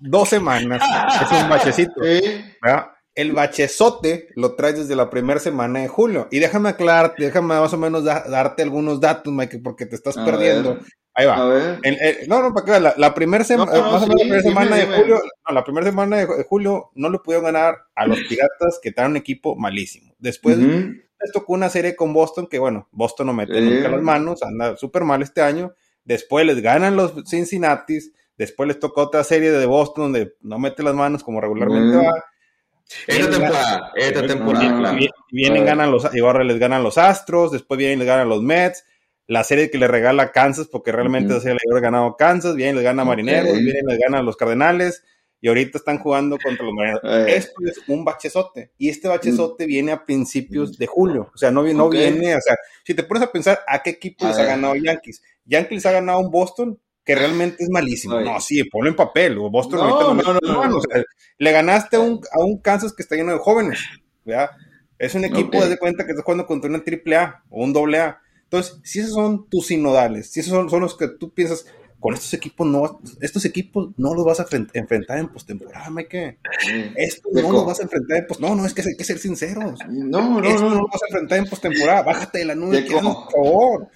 dos semanas. es un bachecito. El bachezote lo traes desde la primera semana de julio. Y déjame aclarar, déjame más o menos darte algunos datos, Mike, porque te estás perdiendo. Ahí va. no, no, para que la, la primera la primera semana de julio, no, la primera semana de, julio no le pudieron ganar a los Piratas, que traen un equipo malísimo. Después les tocó una serie con Boston, que bueno, Boston no mete nunca las manos, anda súper mal este año. Después les ganan los Cincinnatis Después les toca otra serie de Boston donde no mete las manos como regularmente va. Esta temporada, esta temporada, Vienen, ganan los, y ahora les ganan los Astros, después vienen y les ganan los Mets, la serie que le regala Kansas, porque realmente serie le había ganado Kansas, y les gana Marineros, vienen y les ganan los Cardenales, y ahorita están jugando contra los Marineros. Esto es un bachezote, y este bachezote viene a principios de julio, o sea, no, no viene, o sea, si te pones a pensar a qué equipo les ha ganado Yankees, Yankees ha ganado un Boston que realmente es malísimo. No, sí, ponlo en papel. O Boston ahorita no, no, no, le ganaste a un, a un Kansas que está lleno de jóvenes. ¿verdad? Es un equipo, de cuenta que estás jugando contra una triple A o un doble A. Entonces, si esos son tus sinodales, si esos son, son los que tú piensas, con estos equipos no, estos equipos no los vas a enfrentar en postemporada, Mike. Esto no los vas a enfrentar en postemporada. No, no, es que hay que ser sinceros. No, no, Esto no, no, los vas a enfrentar en postemporada. Bájate de la nube, por favor.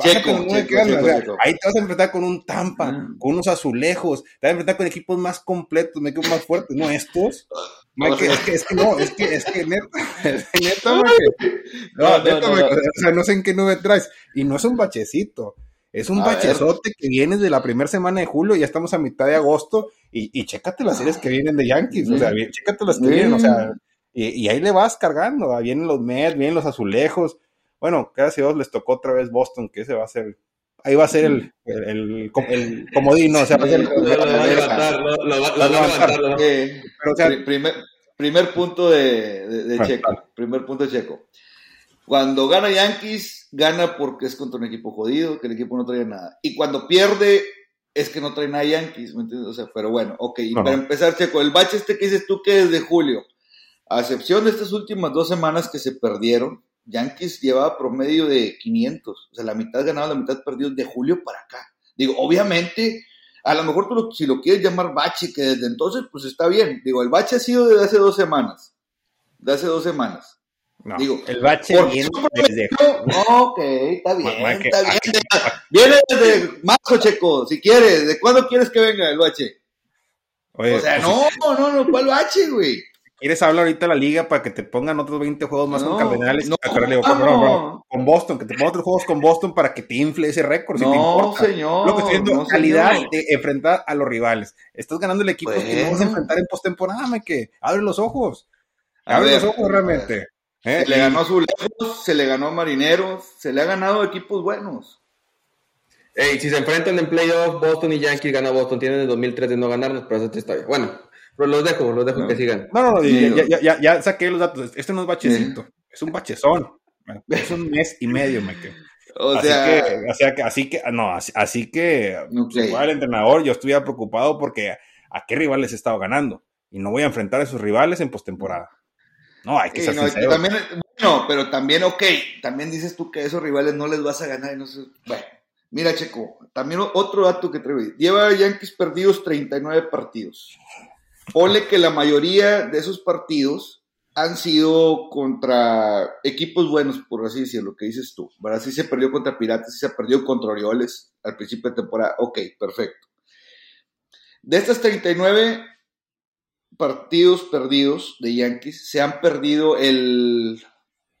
Checo, ahí te vas a enfrentar con un Tampa, mm. con unos azulejos, te vas a enfrentar con equipos más completos, equipos más fuertes, no estos. Es, que, es que no, es que, es que neta, neta, no, no, neta, o sea, no sé en qué nube traes. Y no es un bachecito, es un bachezote que viene de la primera semana de julio, ya estamos a mitad de agosto, y, y chécate las series que vienen de Yankees, o sea, chécate las que vienen, o sea, y, y ahí le vas cargando, vienen los Mets, vienen los azulejos, bueno, gracias a Dios les tocó otra vez Boston, que ese va a ser ahí va a ser el, el, el, comodino, o sea, va a ser lo va a levantar, lo va a levantar. primer, primer punto de, de, Checo, primer punto de Checo. Cuando gana Yankees, gana porque es contra un equipo jodido, que el equipo no trae nada. Y cuando pierde, es que no trae nada Yankees, ¿me entiendes? O sea, pero bueno, ok. Y para empezar, Checo, el bache este que dices tú que es de julio, a excepción de estas últimas dos semanas que se perdieron, Yankees llevaba promedio de 500, o sea, la mitad ganado, la mitad perdido de julio para acá. Digo, obviamente, a lo mejor tú si lo quieres llamar bache, que desde entonces, pues está bien. Digo, el bache ha sido desde hace dos semanas, de hace dos semanas. No, Digo, el bache viene desde... ok, está bien, está bien. Viene desde marzo, Checo, si quieres. ¿De cuándo quieres que venga el bache? o sea, pues no, no, no, ¿cuál bache, güey? ¿Quieres hablar ahorita de la liga para que te pongan otros 20 juegos más con Cardenales? No, con, Boston, que te pongan otros juegos con Boston para que te infle ese récord. no, te importa. señor. Lo que estoy viendo, calidad de enfrentar a los rivales. Estás ganando el equipo que no vas a enfrentar en postemporada, que abre los ojos. Abre los ojos realmente. ¿Eh? Se le ganó a Zulejos, se le ganó a Marineros, se le ha ganado a equipos buenos. Ey, si se enfrentan en playoff, Boston y Yankees gana Boston. Tienen el 2003 de no ganarnos, pero eso está bien. Bueno, pero los dejo, los dejo que sigan. No, no, no, ya, ya, ya, saqué los datos. Este no es bachecito, es un bachezón. Es un mes y medio, me quedo. O así sea, que, así que, no, así, que, igual el entrenador, yo estuviera preocupado porque a qué rivales he estado ganando y no voy a enfrentar a esos rivales en postemporada. No, hay que ser También, No, pero también, ok, también dices tú que a esos rivales no les vas a ganar. Y no sé, bueno, mira, Checo, también otro dato que traigo. Lleva Yankees perdidos 39 partidos. Ponle que la mayoría de esos partidos han sido contra equipos buenos, por así decirlo, lo que dices tú. ¿verdad? Se perdió contra Piratas, sí se perdió contra Orioles al principio de temporada. Ok, perfecto. De estas 39 partidos perdidos de Yankees, se han perdido el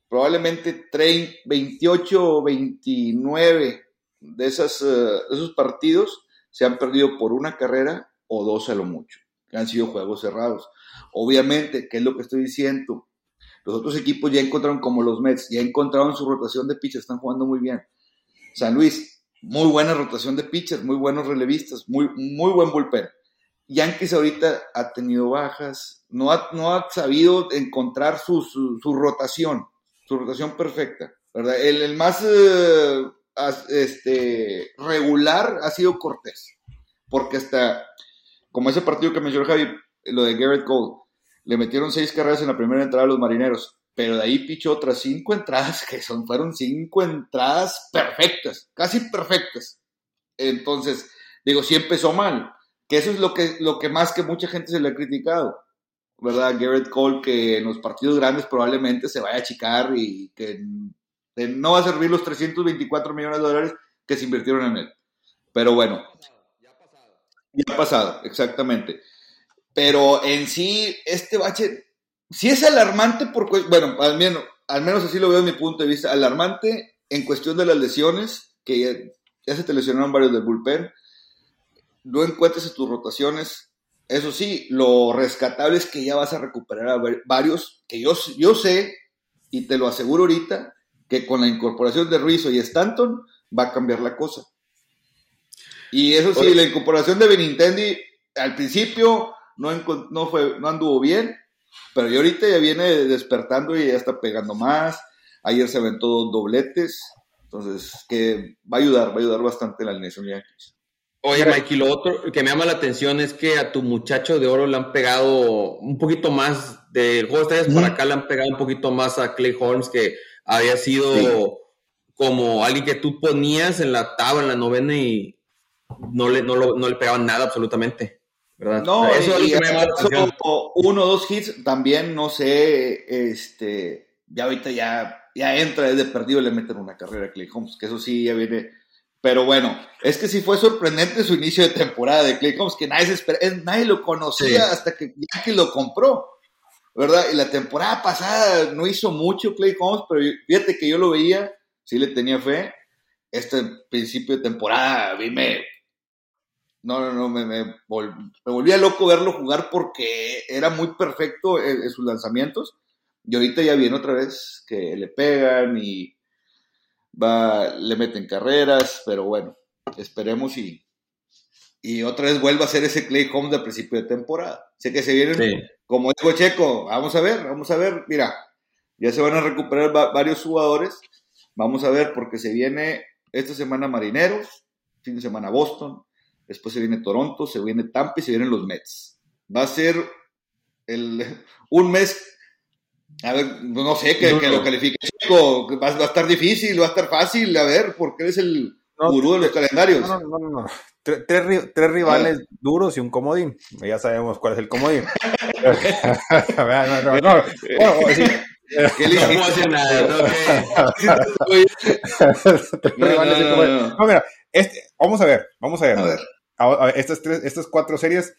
probablemente 28 o 29 de, esas, eh, esos partidos se han perdido por una carrera o dos a lo mucho, han sido juegos cerrados. Obviamente, ¿qué es lo que estoy diciendo? Los otros equipos ya encontraron, como los Mets, ya encontraron su rotación de pitchers, están jugando muy bien. San Luis, muy buena rotación de pitchers, muy buenos relevistas, muy, muy buen bullpen. Yankees ahorita ha tenido bajas, no ha, no ha sabido encontrar su, su, rotación, su rotación perfecta, ¿verdad? El, el más eh, este, regular ha sido Cortés, porque hasta, como ese partido que mencionó Javi, lo de Garrett Cole, le metieron seis carreras en la primera entrada a los marineros, pero de ahí pichó otras cinco entradas, que son, fueron cinco entradas perfectas, casi perfectas. Entonces, digo, sí empezó mal, que eso es lo que, lo que más que mucha gente se le ha criticado, ¿verdad? Garrett Cole, que en los partidos grandes probablemente se vaya a achicar y que no va a servir los 324 millones de dólares que se invirtieron en él. Pero bueno. Ya ha pasado. Exactamente. Pero en sí, este bache, sí es alarmante por, bueno, al menos, así lo veo desde mi punto de vista, alarmante en cuestión de las lesiones, que ya, se te lesionaron varios del bullpen, no encuentres tus rotaciones. Eso sí, lo rescatable es que ya vas a recuperar a varios que yo, yo sé, y te lo aseguro ahorita, que con la incorporación de Rizzo y Stanton va a cambiar la cosa. Y eso sí, la incorporación de Benintendi al principio no, no, fue, no anduvo bien, pero ya ahorita ya viene despertando y ya está pegando más. Ayer se aventó dos dobletes, entonces que va a ayudar, va a ayudar bastante la alineación de Yankees. Oye, Mike, y lo otro que me llama la atención es que a tu muchacho de oro le han pegado un poquito más, del juego de para acá le han pegado un poquito más a Clay Holmes, que había sido como alguien que tú ponías en la tabla, en la novena y no le, no, le pegaban nada absolutamente. ¿verdad? No, eso y, me uno o dos hits también, no sé, este, ya ahorita ya, ya entra desde perdido le meten una carrera a Clay Holmes, que eso sí ya viene pero bueno, es que sí fue sorprendente su inicio de temporada de Clay Holmes, que nadie, nadie lo conocía hasta que Yankee lo compró, ¿verdad? Y la temporada pasada no hizo mucho Clay Holmes, pero fíjate que yo lo veía, sí le tenía fe. Este principio de temporada, mí me. No, no, no, me, me, volvía loco verlo jugar porque era muy perfecto en sus lanzamientos. Y ahorita ya viene otra vez que le pegan y va, le meten carreras, pero bueno, esperemos y, y otra vez vuelva a ser ese Clay Holmes del principio de temporada. Sé que se vienen, como dijo Checo, vamos a ver, vamos a ver, mira, ya se van a recuperar varios jugadores, vamos a ver, porque se viene esta semana Marineros, fin de semana Boston, después se viene Toronto, se viene Tampa y se vienen los Mets. Va a ser el, un mes a ver, no sé, que, lo califique va, a estar difícil, va a estar fácil, a ver, porque eres el gurú de los calendarios. No, no, no, no. Tres, tres, rivales duros y un comodín. Ya sabemos cuál es el comodín. no, no, no. Bueno, sí. ¿Qué le No, mira, este, vamos a ver, vamos a ver. A ver. Estas, tres, estas cuatro series,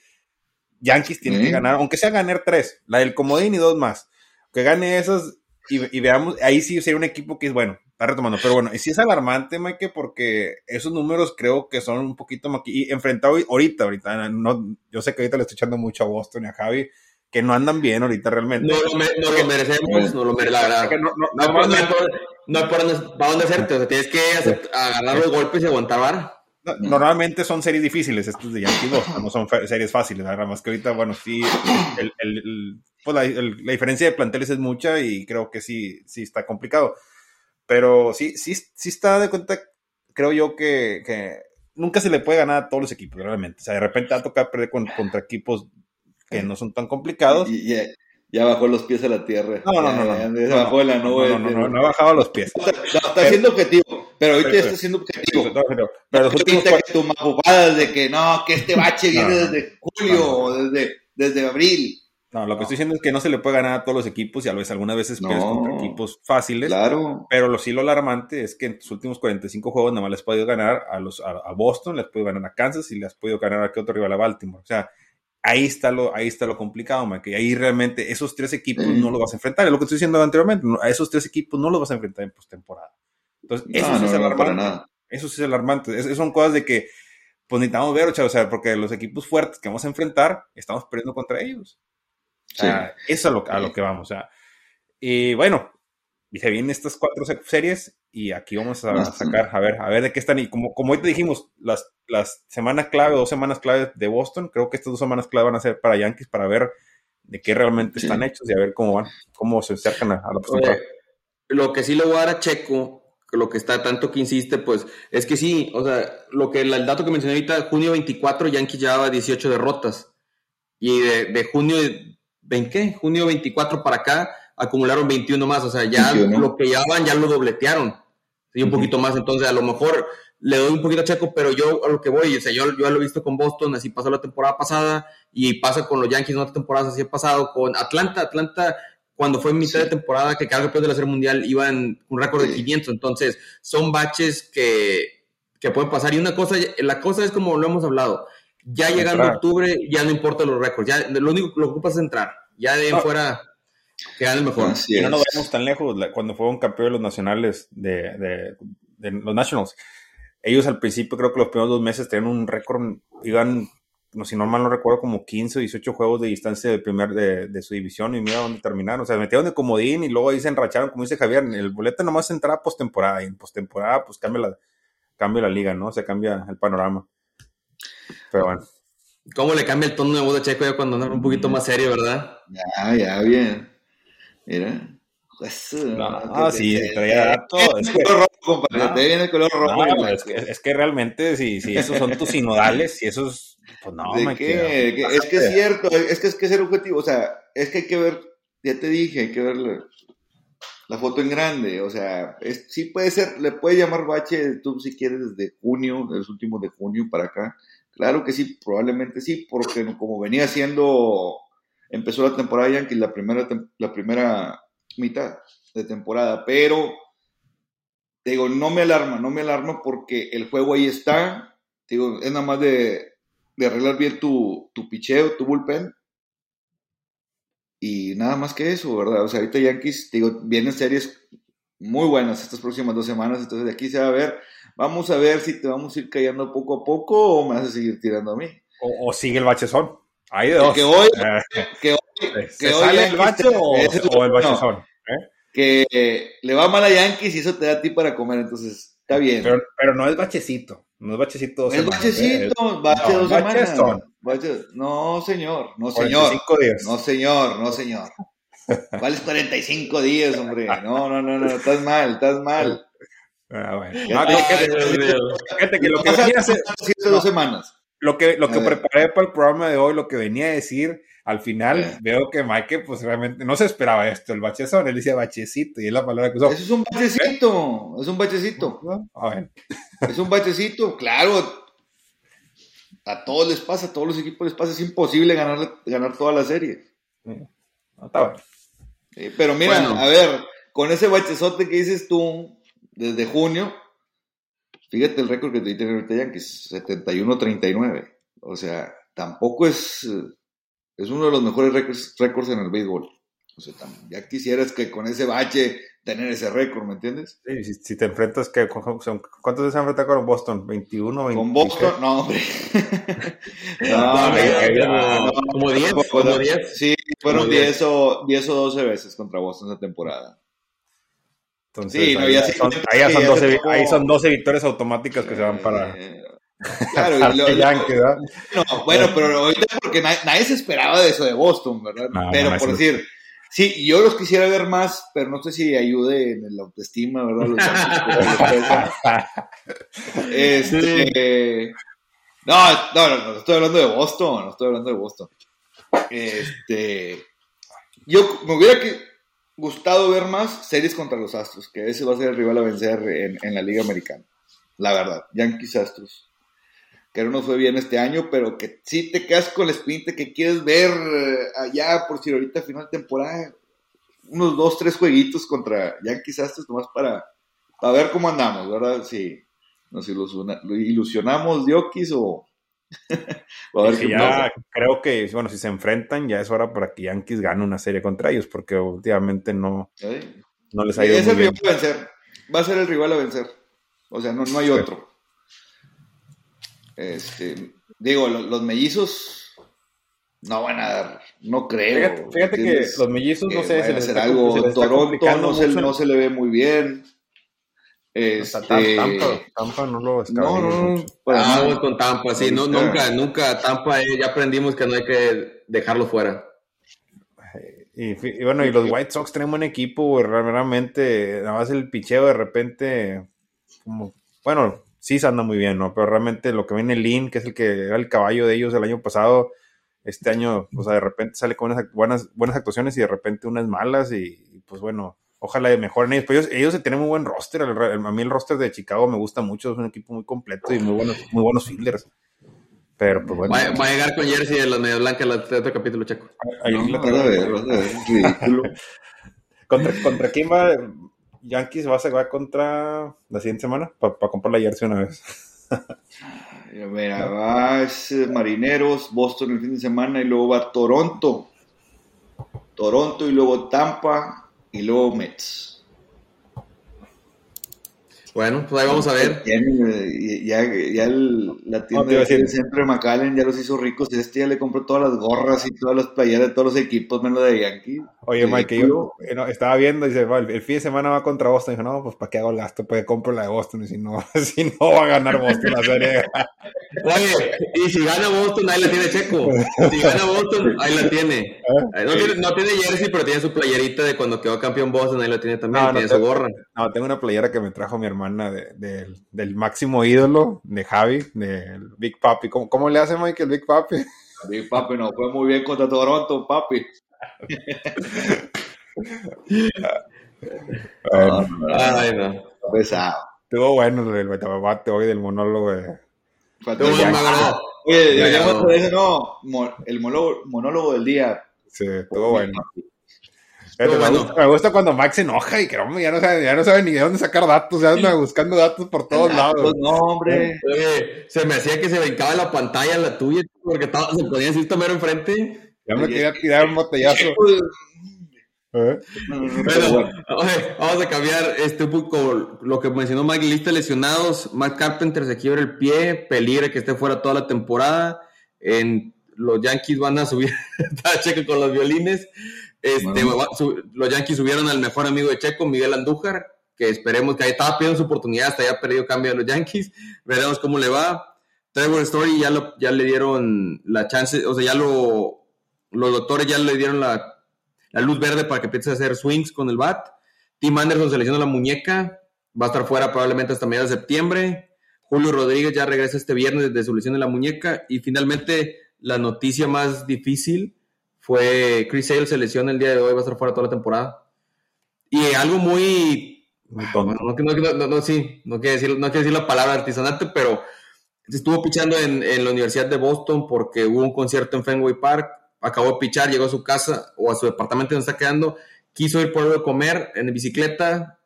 Yankees tienen que ganar, aunque sea ganar tres, la del comodín y dos más que gane esas y, veamos, ahí sí sería un equipo que es bueno, está retomando, pero bueno, y sí es alarmante, Mike, porque esos números creo que son un poquito y enfrentado ahorita, ahorita, no, yo sé que ahorita le estoy echando mucho a Boston y a Javi, que no andan bien ahorita realmente. No lo, merecemos, no lo merecemos, la verdad. No, no, no, no, no, por, no, para dónde hacerte, o sea, tienes que agarrar los golpes y aguantar vara. Normalmente son series difíciles estos de Yankee no son series fáciles, nada más que ahorita, bueno, sí, el, el, pues la, la, diferencia de planteles es mucha y creo que sí, sí está complicado. Pero sí, sí, sí está de cuenta, creo yo que, que nunca se le puede ganar a todos los equipos, realmente. O sea, de repente va a tocar perder contra equipos que no son tan complicados. Y, Ya bajó los pies a la tierra. No, no, no, no. Ya, se bajó de la nube. No, no, no, no, ha bajado los pies. No, está siendo objetivo, pero ahorita ya está siendo objetivo. Pero, pero los últimos Ahorita que tu mapupada de que no, que este bache viene No, no. desde julio o desde, desde abril. No, lo que estoy diciendo es que no se le puede ganar a todos los equipos y a veces algunas veces No. pierdes contra equipos fáciles. Claro. Pero lo sí lo alarmante es que en sus últimos 45 juegos nada más les has podido ganar a los a, a Boston, les has podido ganar a Kansas y les has podido ganar a qué otro rival a Baltimore. O sea, ahí está lo, ahí está lo complicado, man, que ahí realmente esos tres equipos Sí. no los vas a enfrentar. Es lo que estoy diciendo anteriormente. A esos tres equipos no los vas a enfrentar en postemporada. Entonces, eso sí no, es alarmante. para nada. Eso sí es alarmante. Es- son cosas de que pues necesitamos ver, o sea, porque los equipos fuertes que vamos a enfrentar, estamos perdiendo contra ellos. Sí. sea, eso es a lo, a lo que vamos. O sea. Y bueno, y se vienen estas cuatro se- series y aquí vamos a, sacar, a ver, a ver de qué están. Y como, como hoy te dijimos, las, las semanas clave, dos semanas clave de Boston, creo que estas dos semanas clave van a ser para Yankees para ver de qué realmente Sí. están hechos y a ver cómo van, cómo se acercan a, a la postemporada. lo que sí le voy a dar a Checo, que lo que está tanto que insiste, pues es que sí, o sea, lo que el dato que mencioné ahorita, junio 24, Yankees llevaba 18 derrotas. Y de, de junio, ¿ven qué? Junio 24 para acá acumularon 21 más, o sea, ya 21. lo que llevaban ya lo dobletearon. Sí, un Ujú. poquito más, entonces a lo mejor le doy un poquito a Checo, pero yo a lo que voy, o sea, yo, yo lo he visto con Boston, así pasó la temporada pasada y pasa con los Yankees en otras temporadas, así ha pasado con Atlanta, Atlanta cuando fue en mitad Sí. de temporada que quedaron campeón de la Serie Mundial iban un récord de Sí. 500, entonces son baches que, que pueden pasar y una cosa, la cosa es como lo hemos hablado, ya llegando Entrar. octubre ya no importa los récords, ya lo único que lo ocupas es entrar, ya de Ah. fuera que gane el mejor. Así Y no nos vayamos tan lejos, cuando fueron campeones los nacionales de, de- de los Nationals, ellos al principio creo que los primeros dos meses tenían un récord, iban, no si no mal no recuerdo, como 15 o 18 juegos de distancia del primer de, de su división y mira dónde terminaron, o sea, metieron de comodín y luego ahí se enracharon, como dice Javier, el boleto nomás entraba postemporada y en postemporada pues cambia la, cambia la liga, ¿no? Se cambia el panorama. Pero bueno. ¿Cómo le cambia el tono de voz de Checo ya cuando anda un poquito más serio, verdad? Ya, ya, bien. Mira. Pues, No, que sí, te- traía todo, es el que- color rojo, compadre, No. te viene el color rojo. No, es, que, es que realmente si, si esos son tus sinodales, si esos, pues no, ¿De man, qué? que- Que- es que es cierto, es que es que es el objetivo, o sea, es que hay que ver, ya te dije, hay que ver la, la foto en grande, o sea, es, sí puede ser, le puede llamar bache, tú si quieres, desde junio, de los últimos de junio para acá, claro que sí, probablemente sí, porque como venía siendo, empezó la temporada Yankees, la primera, la primera mitad de temporada, pero, digo, no me alarma, no me alarma porque el juego ahí está, digo, es nada más de, arreglar bien tu, tu picheo, tu bullpen. Y nada más que eso, ¿verdad? O sea, ahorita Yankees, digo, vienen series muy buenas estas próximas dos semanas, entonces de aquí se va a ver. Vamos a ver si te vamos a ir callando poco a poco o me vas a seguir tirando a mí. o, o sigue el bachezón. Hay de dos. Que hoy, Eh, que hoy, ¿Se que hoy sale el bache o, es o el lo- no, bachezón? ¿eh? que eh, le va mal a Yankees y eso te da a ti para comer, entonces está bien. Pero, pero no es bachecito. No es bachecito dos el semanas, bachecito, bache no, dos bachezón. semanas. Bache- no, señor, no, ¿eh? señor. 45 días. No, señor, no, señor. ¿Cuáles 45 días, hombre? No, no, no, no, estás mal, estás mal. Ah, bueno. Ah, te- fíjate, fíjate que lo que venía Siete, dos semanas. Lo que, lo que A ver. preparé para el programa de hoy, lo que venía a decir, al final Eh. veo que Mike, pues realmente no se esperaba esto, el bachezón, él decía bachecito y es la palabra que usó. Eso es un bachecito, es un bachecito, Ah, bueno. es un bachecito, claro. A todos les pasa, a todos los equipos les pasa, es imposible ganar, ganar toda la serie. No, está bueno. Sí, pero mira, Bueno. a ver, con ese bachezote que dices tú desde junio, fíjate el récord que te tiene ahorita Yankees, 71-39. O sea, tampoco es, eh, es uno de los mejores récords, récords en el béisbol. O sea, ya quisieras que con ese bache tener ese récord, ¿me entiendes? Sí, si, si te enfrentas, que ¿cuántos veces se han enfrentado con Boston? ¿21? 20, Con Boston, no, hombre. no, No, no, no, como 10, tampoco, como no. 10. Sí, fueron Como 10. 10 o, 10 o 12 veces contra Boston esa temporada. Entonces, Sí, no, ahí, son, ahí son ya 12, se vi- tocó. ahí son 12 victorias automáticas que se van para, claro, para lo- Yankee, ¿verdad? no, bueno, pero ahorita porque nadie, nadie se esperaba de eso de Boston, ¿verdad? No, pero no, por decir, sí, yo los quisiera ver más, pero no sé si ayude en la autoestima, ¿verdad? Los. Este, no, no, no, no, estoy hablando de Boston, no estoy hablando de Boston. Este, yo me hubiera que, gustado ver más series contra los Astros, que ese va a ser el rival a vencer en, la Liga Americana. La verdad, Yankees Astros. Que no nos fue bien este año, pero que sí te quedas con la espinita que quieres ver eh, allá, por si ahorita final de temporada, unos dos, tres jueguitos contra Yankees Astros, nomás para, ver cómo andamos, ¿verdad? Si nos ilusionamos Diokis o, ya creo que, bueno, si se enfrentan, ya es hora para que Yankees gane una serie contra ellos, porque últimamente no, no les ha ido muy bien. A vencer. Va a ser el rival a vencer. O sea, no, no hay otro. Este, digo, los, mellizos no van a dar, no creo. Fíjate, que los mellizos, no sé, se les algo. Toronto no se, no se le ve muy bien. Este... Tampa, Tampa no lo No, no, no. Ah, con Tampa, sí, no, nunca, nunca. Tampa eh, ya aprendimos que no hay que dejarlo fuera. Y, bueno, y los White Sox tienen un equipo, realmente, nada más el picheo de repente, como, bueno, sí se anda muy bien, ¿no? Pero realmente lo que viene Lin, que es el que era el caballo de ellos el año pasado, este año, o sea, de repente sale con unas buenas, buenas actuaciones y de repente unas malas y pues bueno, ojalá mejoren ellos. Pero ellos, ellos tienen muy buen roster. a mí el roster de Chicago me gusta mucho. Es un equipo muy completo y muy buenos, muy buenos fielders. Pero pues bueno. Va, a llegar con Jersey de los Medias Blancas el otro capítulo, Checo. Ahí no, a ver, ridículo. ¿Contra, ¿Contra quién va? Yankees va a jugar contra la siguiente semana para comprar la jersey una vez. Mira, va eh, Marineros, Boston el fin de semana y luego va Toronto. Toronto y luego Tampa, y luego Mets. Bueno, pues ahí vamos a ver. Ya, ya, la tienda del centro de McAllen ya los hizo ricos. Este ya le compró todas las gorras y todas las playeras de todos los equipos, menos de Yankee. Oye, Mike, yo eh, estaba viendo y dice, el, fin de semana va contra Boston. Y dijo, no, pues ¿para qué hago el gasto? Pues compro la de Boston. Y si no, si no va a ganar Boston la serie. Oye, y si gana Boston, ahí la tiene Checo. Si gana Boston, ahí la tiene. No, tiene no tiene jersey, pero tiene su playerita de cuando quedó campeón Boston, ahí la tiene también. tiene su gorra. No, tengo una playera que me trajo mi hermano del máximo ídolo de Javi, del Big Papi. ¿Cómo, ¿Cómo, le hace Mike el Big Papi? Big Papi no fue muy bien contra Toronto, papi. Ay, no. Pesado. Estuvo bueno el betabate hoy del monólogo de... Estuvo bueno, Oye, no, el monólogo, monólogo del día. Sí, estuvo bueno me, gusta, cuando Max se enoja y que no, ya, no sabe, ya no sabe ni de dónde sacar datos, ya anda buscando datos por todos lados. No, hombre. se me hacía que se brincaba la pantalla la tuya porque estaba, se podía decir tomar enfrente. Ya me quería tirar un botellazo. ¿Eh? vamos a cambiar este un poco lo que mencionó Mike, lista lesionados. Matt Carpenter se quiebra el pie, peligra que esté fuera toda la temporada. En, los Yankees van a subir, cheque con los violines. Este, los Yankees subieron al mejor amigo de Checo, Miguel Andújar, que esperemos que ahí estaba pidiendo su oportunidad, hasta ya perdido cambio a los Yankees. Veremos cómo le va. Trevor Story ya, lo, ya le dieron la chance, o sea, ya lo, los doctores ya le dieron la, la luz verde para que empiece a hacer swings con el bat. Tim Anderson se lesionó la muñeca, va a estar fuera probablemente hasta mediados de septiembre. Julio Rodríguez ya regresa este viernes desde su lesión de la muñeca. Y finalmente, la noticia más difícil fue Chris Sale se lesiona el día de hoy, va a estar fuera toda la temporada. Y algo muy... no, no, no, sí, no quiero, decir, no quiero decir la palabra artesanante, pero estuvo pichando en, en, la Universidad de Boston porque hubo un concierto en Fenway Park, acabó de pichar, llegó a su casa o a su departamento donde está quedando, quiso ir por algo de comer en bicicleta,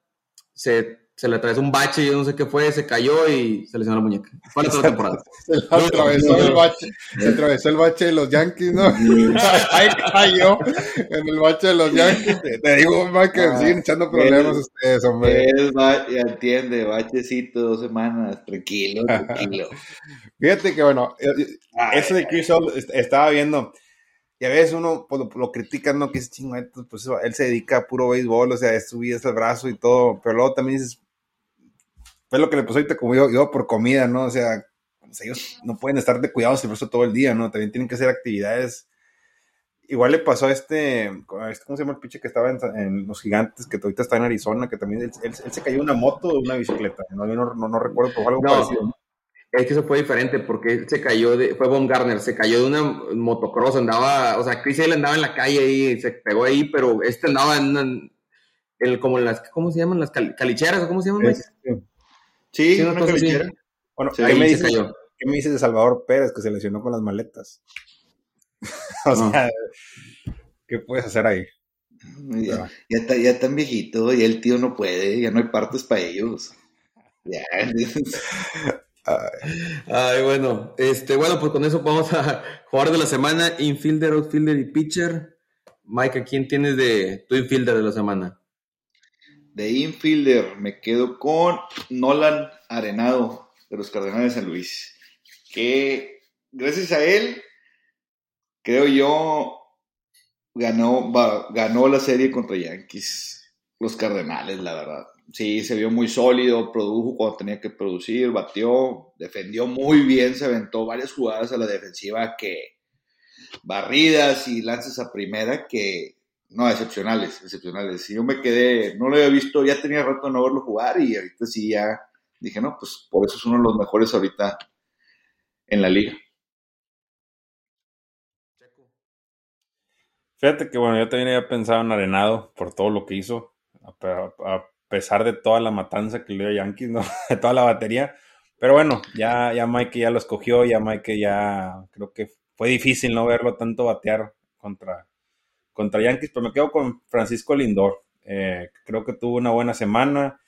se se le atravesó un bache, yo no sé qué fue, se cayó y se lesionó la muñeca. Fue la toda temporada. Se atravesó el bache, se atravesó el bache de los Yankees, ¿no? Ahí cayó en el bache de los Yankees. Te digo, más que ah, siguen echando problemas ustedes, hombre. Es ya entiende, bachecito, dos semanas, tranquilo, tranquilo. Fíjate que bueno, eh, eh, eso de Chris estaba viendo. Y a veces uno pues, lo, critica, ¿no? Que es chingo, pues él se dedica a puro béisbol, o sea, es su vida, es el brazo y todo. Pero luego también dices, fue lo que le pasó ahorita como yo, yo por comida, ¿no? O sea, ellos no pueden estar de cuidados el resto todo el día, ¿no? También tienen que hacer actividades. Igual le pasó a este, este ¿cómo se llama el pinche que estaba en, Los Gigantes, que ahorita está en Arizona, que también él, se cayó una moto o una bicicleta, no, no, no, recuerdo, pero algo parecido. Es que eso fue diferente porque él se cayó de, fue Von Garner, se cayó de una motocross, andaba, o sea, Chris Hale andaba en la calle y se pegó ahí, pero este andaba en, el, como en las, ¿cómo se llaman? Las calicheras, o ¿cómo se llaman? Sí, sí, una, calichera. Bueno, ahí me dice, ¿qué me dices de Salvador Pérez que se lesionó con las maletas? o sea, ¿qué puedes hacer ahí? Ya, ya, está, ya tan viejito, y el tío no puede, ya no hay partes para ellos. Ya. Ay, bueno, este, bueno, pues con eso vamos a jugar de la semana, infielder, outfielder y pitcher. Mike, ¿a quién tienes de tu infielder de la semana? De infielder me quedo con Nolan Arenado de los Cardenales de San Luis. Que gracias a él, creo yo, ganó, ganó la serie contra Yankees. Los Cardenales, la verdad sí, se vio muy sólido, produjo cuando tenía que producir, batió, defendió muy bien, se aventó varias jugadas a la defensiva que barridas y lances a primera que no, excepcionales, excepcionales. yo me quedé, no lo había visto, ya tenía rato de no verlo jugar y ahorita sí ya dije, no, pues por eso es uno de los mejores ahorita en la liga. Fíjate que bueno, yo también había pensado en Arenado por todo lo que hizo, a, pesar de toda la matanza que le dio Yankees, ¿no? De toda la batería. Pero bueno, ya, ya Mike ya lo escogió, ya Mike ya creo que fue difícil no verlo tanto batear contra, contra Yankees, pero me quedo con Francisco Lindor. Eh, creo que tuvo una buena semana,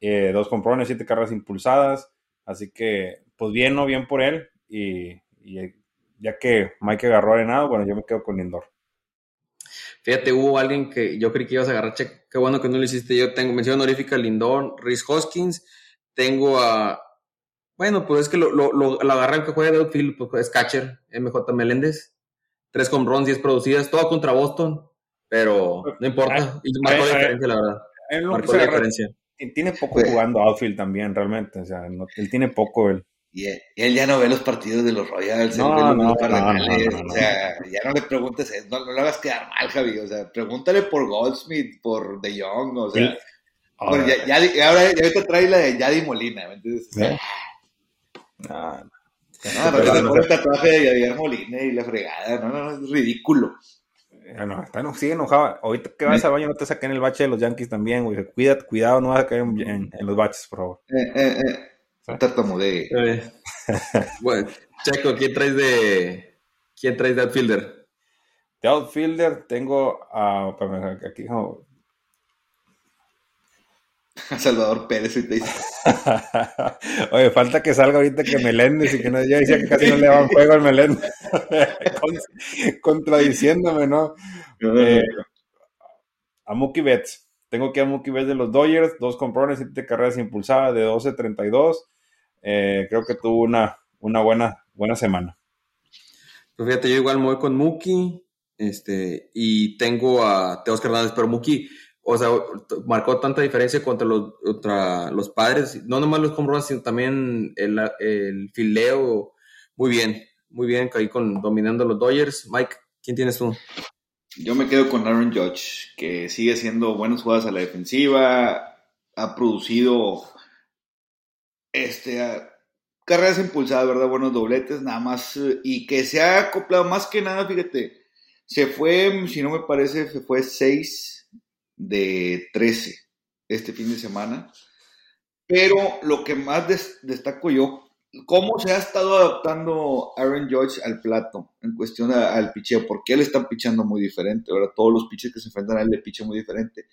eh, dos comprones, siete carreras impulsadas, así que pues bien, no bien por él, y, y ya que Mike agarró arenado, bueno, yo me quedo con Lindor. Fíjate, hubo alguien que yo creí que ibas a agarrar, che, qué bueno que no lo hiciste. Yo tengo mención honorífica Lindor, Rhys Hoskins, tengo a. Bueno, pues es que lo, lo, lo, agarran que juega de outfield, pues es catcher, MJ Meléndez. Tres con runs, diez producidas, todo contra Boston, pero no importa. Y marcó la diferencia, la verdad. Marcó la diferencia. Tiene poco jugando outfield también, realmente. O sea, él tiene poco. Él. Y él, ya no ve los partidos de los Royals, no, no, no, o sea, ya no le preguntes eso, no, le hagas quedar mal, Javi, o sea, pregúntale por Goldsmith, por De Jong, o sea, ahora, ya, ya, ahora ya te trae la de Yadi Molina, ¿me entiendes? ¿Eh? No, no. No, pero te pone el tatuaje de Yadier Molina y la fregada, no, no, es ridículo. No, está, no, sigue enojado. Ahorita que vas al baño no te saquen el bache de los Yankees también, güey. Cuídate, cuidado, no vas a caer en, en los baches, por favor. Eh, eh, eh. Tartamudee. bueno, Checo, ¿quién traes de quién traes de outfielder? De outfielder tengo a aquí no. Salvador Pérez y te dice. Oye, falta que salga ahorita que Meléndez y que no, yo decía que casi no le daban juego al Meléndez. Contradiciéndome, ¿no? Eh, a Mookie Betts. Tengo que a Mookie Betts de los Dodgers, dos comprones, siete carreras impulsadas de 12-32. Eh, creo que tuvo una, una buena, buena semana. Pues fíjate, yo igual me voy con Muki, este, y tengo a Teos Hernández, pero Muki, o sea, marcó tanta diferencia contra los, los padres, no nomás los home sino también el, el fildeo, muy bien, muy bien, ahí con, dominando los Dodgers. Mike, ¿quién tienes tú? Yo me quedo con Aaron Judge, que sigue haciendo buenas jugadas a la defensiva, ha producido este, carreras impulsadas, ¿verdad? Buenos dobletes, nada más. Y que se ha acoplado más que nada, fíjate. Se fue, si no me parece, se fue 6 de 13 este fin de semana. Pero lo que más destaco yo, cómo se ha estado adaptando Aaron George al plato en cuestión al picheo, porque él está pichando muy diferente. Ahora todos los pitches que se enfrentan a él le pichan muy diferente.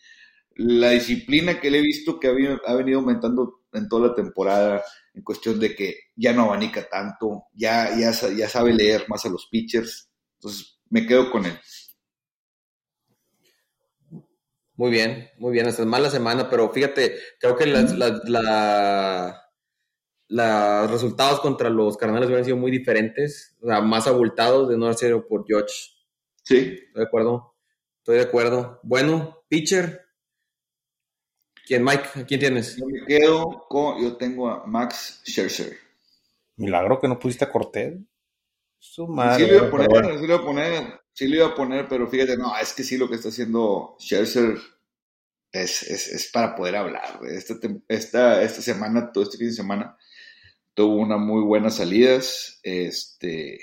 La disciplina que le he visto que ha venido aumentando en toda la temporada en cuestión de que ya no abanica tanto, ya, ya, ya sabe leer más a los pitchers. Entonces, me quedo con él. Muy bien, muy bien. Hasta es mala semana, pero fíjate, creo que las, los resultados contra los Cardenales hubieran sido muy diferentes, o sea, más abultados de no haber sido por George. Sí. Estoy de acuerdo. Estoy de acuerdo. Bueno, pitcher, ¿Quién, Mike? ¿Quién tienes? Yo me quedo con, yo tengo a Max Scherzer. Milagro que no pusiste a Cortés. Su madre. Sí lo iba a poner, sí lo iba a poner, sí lo iba a poner, pero fíjate, no, es que sí lo que está haciendo Scherzer es, es, es para poder hablar. Esta, esta, esta semana, todo este fin de semana, tuvo una muy buenas salidas, este,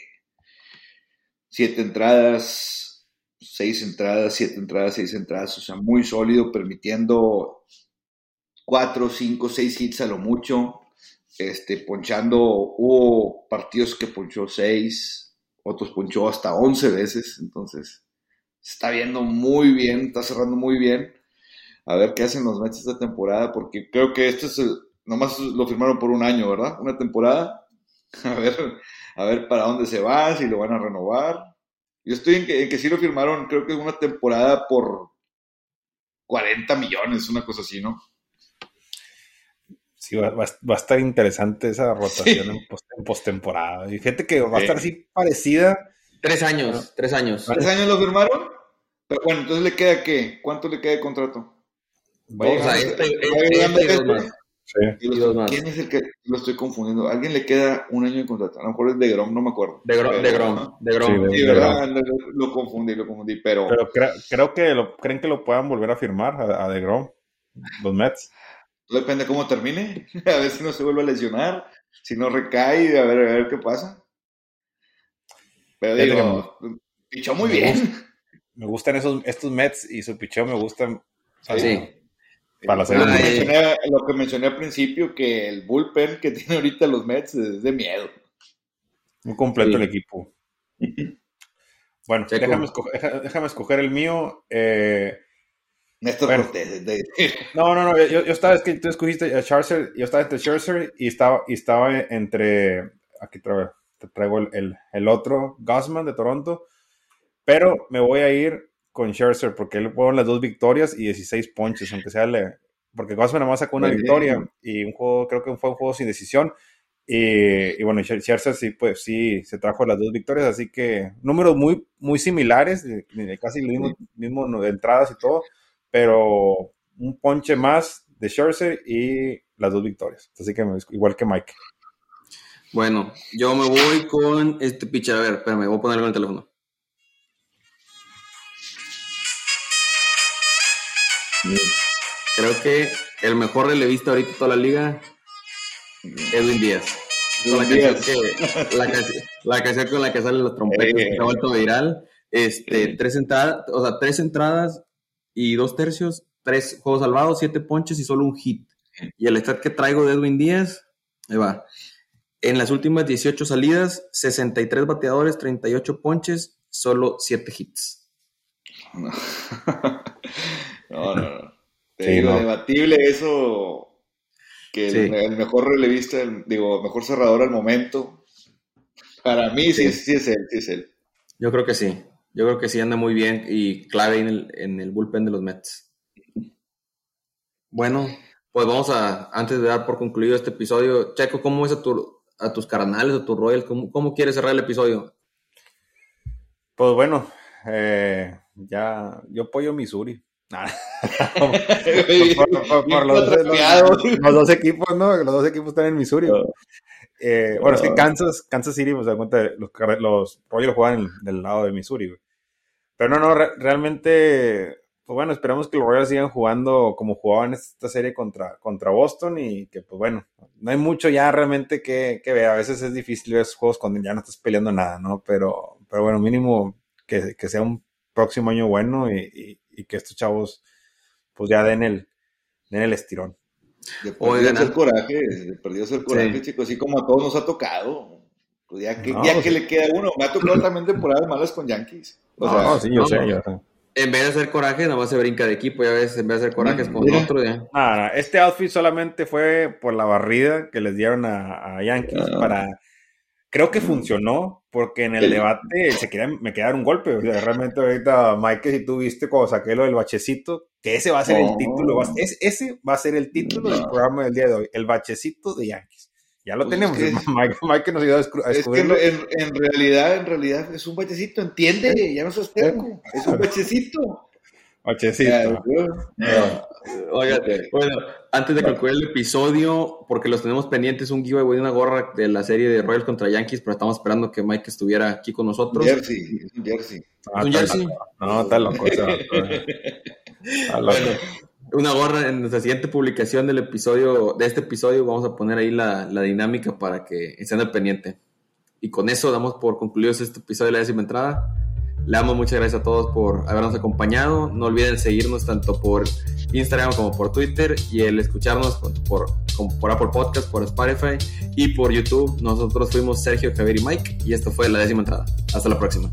siete entradas, seis entradas, siete entradas, seis entradas, o sea, muy sólido, permitiendo cuatro, cinco, seis hits a lo mucho, este, ponchando, hubo partidos que ponchó seis, otros ponchó hasta once veces, entonces, se está viendo muy bien, está cerrando muy bien. A ver qué hacen los Mets esta temporada, porque creo que esto es el, nomás lo firmaron por un año, ¿verdad? Una temporada. A ver, a ver para dónde se va, si lo van a renovar. Yo estoy en que, en que sí lo firmaron, creo que es una temporada por 40 millones, una cosa así, ¿no? Sí, va, va, va a estar interesante esa rotación sí. en postemporada. y gente que va a estar así parecida. Tres años, tres años. ¿Tres años lo firmaron? Pero bueno, entonces le queda qué? ¿Cuánto le queda de contrato? Vamos a este, este, este, Sí. Los, ¿Quién es el que lo estoy confundiendo? ¿Alguien le queda un año de contrato? A lo mejor es de Grom, no me acuerdo. De Grom, de Grom. De Grom. Sí, sí ¿verdad? Lo, lo, confundí, lo confundí, pero... Pero cre creo que lo, creen que lo puedan volver a firmar a, a de Grom, los Mets. Depende cómo termine, a ver si no se vuelve a lesionar, si no recae, a ver, a ver qué pasa. Pero digo, pichó muy me bien. Gusta, me gustan esos, estos Mets y su picheo me gustan. Sí. Para lo, que mencioné, lo que mencioné al principio, que el bullpen que tiene ahorita los Mets es de miedo. Muy completo sí. el equipo. Bueno, déjame escoger, déjame escoger, el mío. Eh, Néstor bueno, Cortés. De... No, no, no. Yo, yo, estaba, es que tú escogiste a Scherzer. Yo estaba entre Scherzer y estaba, y estaba entre. Aquí traigo, te traigo el, el, el otro, Gossman de Toronto. Pero me voy a ir con Scherzer porque él fueron las dos victorias y 16 ponches, aunque sea le, porque Gossman nada más sacó una Muy victoria bien. y un juego, creo que fue un juego sin decisión. Y, y, bueno, Scherzer sí, pues sí, se trajo las dos victorias, así que números muy, muy similares, casi lo mismo, mismo de entradas y todo, pero un ponche más de Scherzer y las dos victorias. Así que igual que Mike. Bueno, yo me voy con este pitcher. A ver, espérame, voy a ponerlo en el teléfono. Creo que el mejor relevista ahorita de toda la liga, Edwin Díaz. La canción, que, la, canción, la canción, con la que salen los trompetas, eh, se ha vuelto viral. Este, eh. tres entradas, o sea, tres entradas y dos tercios, tres juegos salvados, siete ponches y solo un hit. Y el stat que traigo de Edwin Díaz, ahí va. En las últimas 18 salidas, 63 bateadores, 38 ponches, solo 7 hits. No, no, no. Te digo, no. debatible eso, que sí. el, el, mejor relevista, el, digo, mejor cerrador al momento. Para mí sí, sí, sí, es él, sí es él. Yo creo que sí. Yo creo que sí anda muy bien y clave en el, en el bullpen de los Mets. Bueno, pues vamos a, antes de dar por concluido este episodio, Checo, ¿cómo ves a, tu, a tus carnales, a tu Royal? ¿Cómo, ¿Cómo, quieres cerrar el episodio? Pues bueno, eh, ya yo apoyo Missouri. Por, por, los, los, los, dos equipos, ¿no? Los dos equipos están en Missouri. Eh, bueno, es que Kansas, Kansas City, pues, da cuenta, los, los Royals juegan del lado de Missouri, güey. Pero no, no, re realmente, pues bueno, esperamos que los Royals sigan jugando como jugaban esta serie contra, contra Boston y que, pues bueno, no hay mucho ya realmente que, que ver. A veces es difícil ver esos juegos cuando ya no estás peleando nada, ¿no? Pero, pero bueno, mínimo que, que sea un próximo año bueno y, y, y que estos chavos, pues ya den el, den el estirón. De perdió el coraje, de perdió el coraje, sí. chicos, así como a todos nos ha tocado. Pues ya que, no, ya pues... que le queda uno, me ha tocado también temporadas malas con Yankees. O no, sea, no, sí, yo sé, yo sé. En vez de hacer coraje, nada más se brinca de equipo, ya ves, en vez de hacer corajes con Mira. otro. Ya. Nah, este outfit solamente fue por la barrida que les dieron a, a Yankees ah. para creo que funcionó porque en el debate se quería, me quedaron un golpe. O sea, realmente ahorita, Mike, si tú viste cuando saqué lo del bachecito, que ese va a ser el título, va, es, ese va a ser el título del programa del día de hoy, el bachecito de Yankees. Ya lo pues tenemos. Es que, Mike, Mike, nos ayudó a, descubrirlo. Es que en, en, realidad, en realidad es un bachecito, entiende, ya no sos terco, es un bachecito. Bachecito. Bueno, antes de concluir el episodio, porque los tenemos pendientes, un giveaway de una gorra de la serie de Royals contra Yankees, pero estamos esperando que Mike estuviera aquí con nosotros. Un jersey, un jersey. Ah, ¿Un jersey? No, está loco. Está loco. Bueno, una gorra en nuestra siguiente publicación del episodio, de este episodio, vamos a poner ahí la, la dinámica para que estén al pendiente. Y con eso damos por concluidos este episodio de la décima entrada. Le damos muchas gracias a todos por habernos acompañado. No olviden seguirnos tanto por Instagram como por Twitter y el escucharnos por, por Apple Podcast, por Spotify y por YouTube. Nosotros fuimos Sergio, Javier y Mike y esto fue la décima entrada. Hasta la próxima.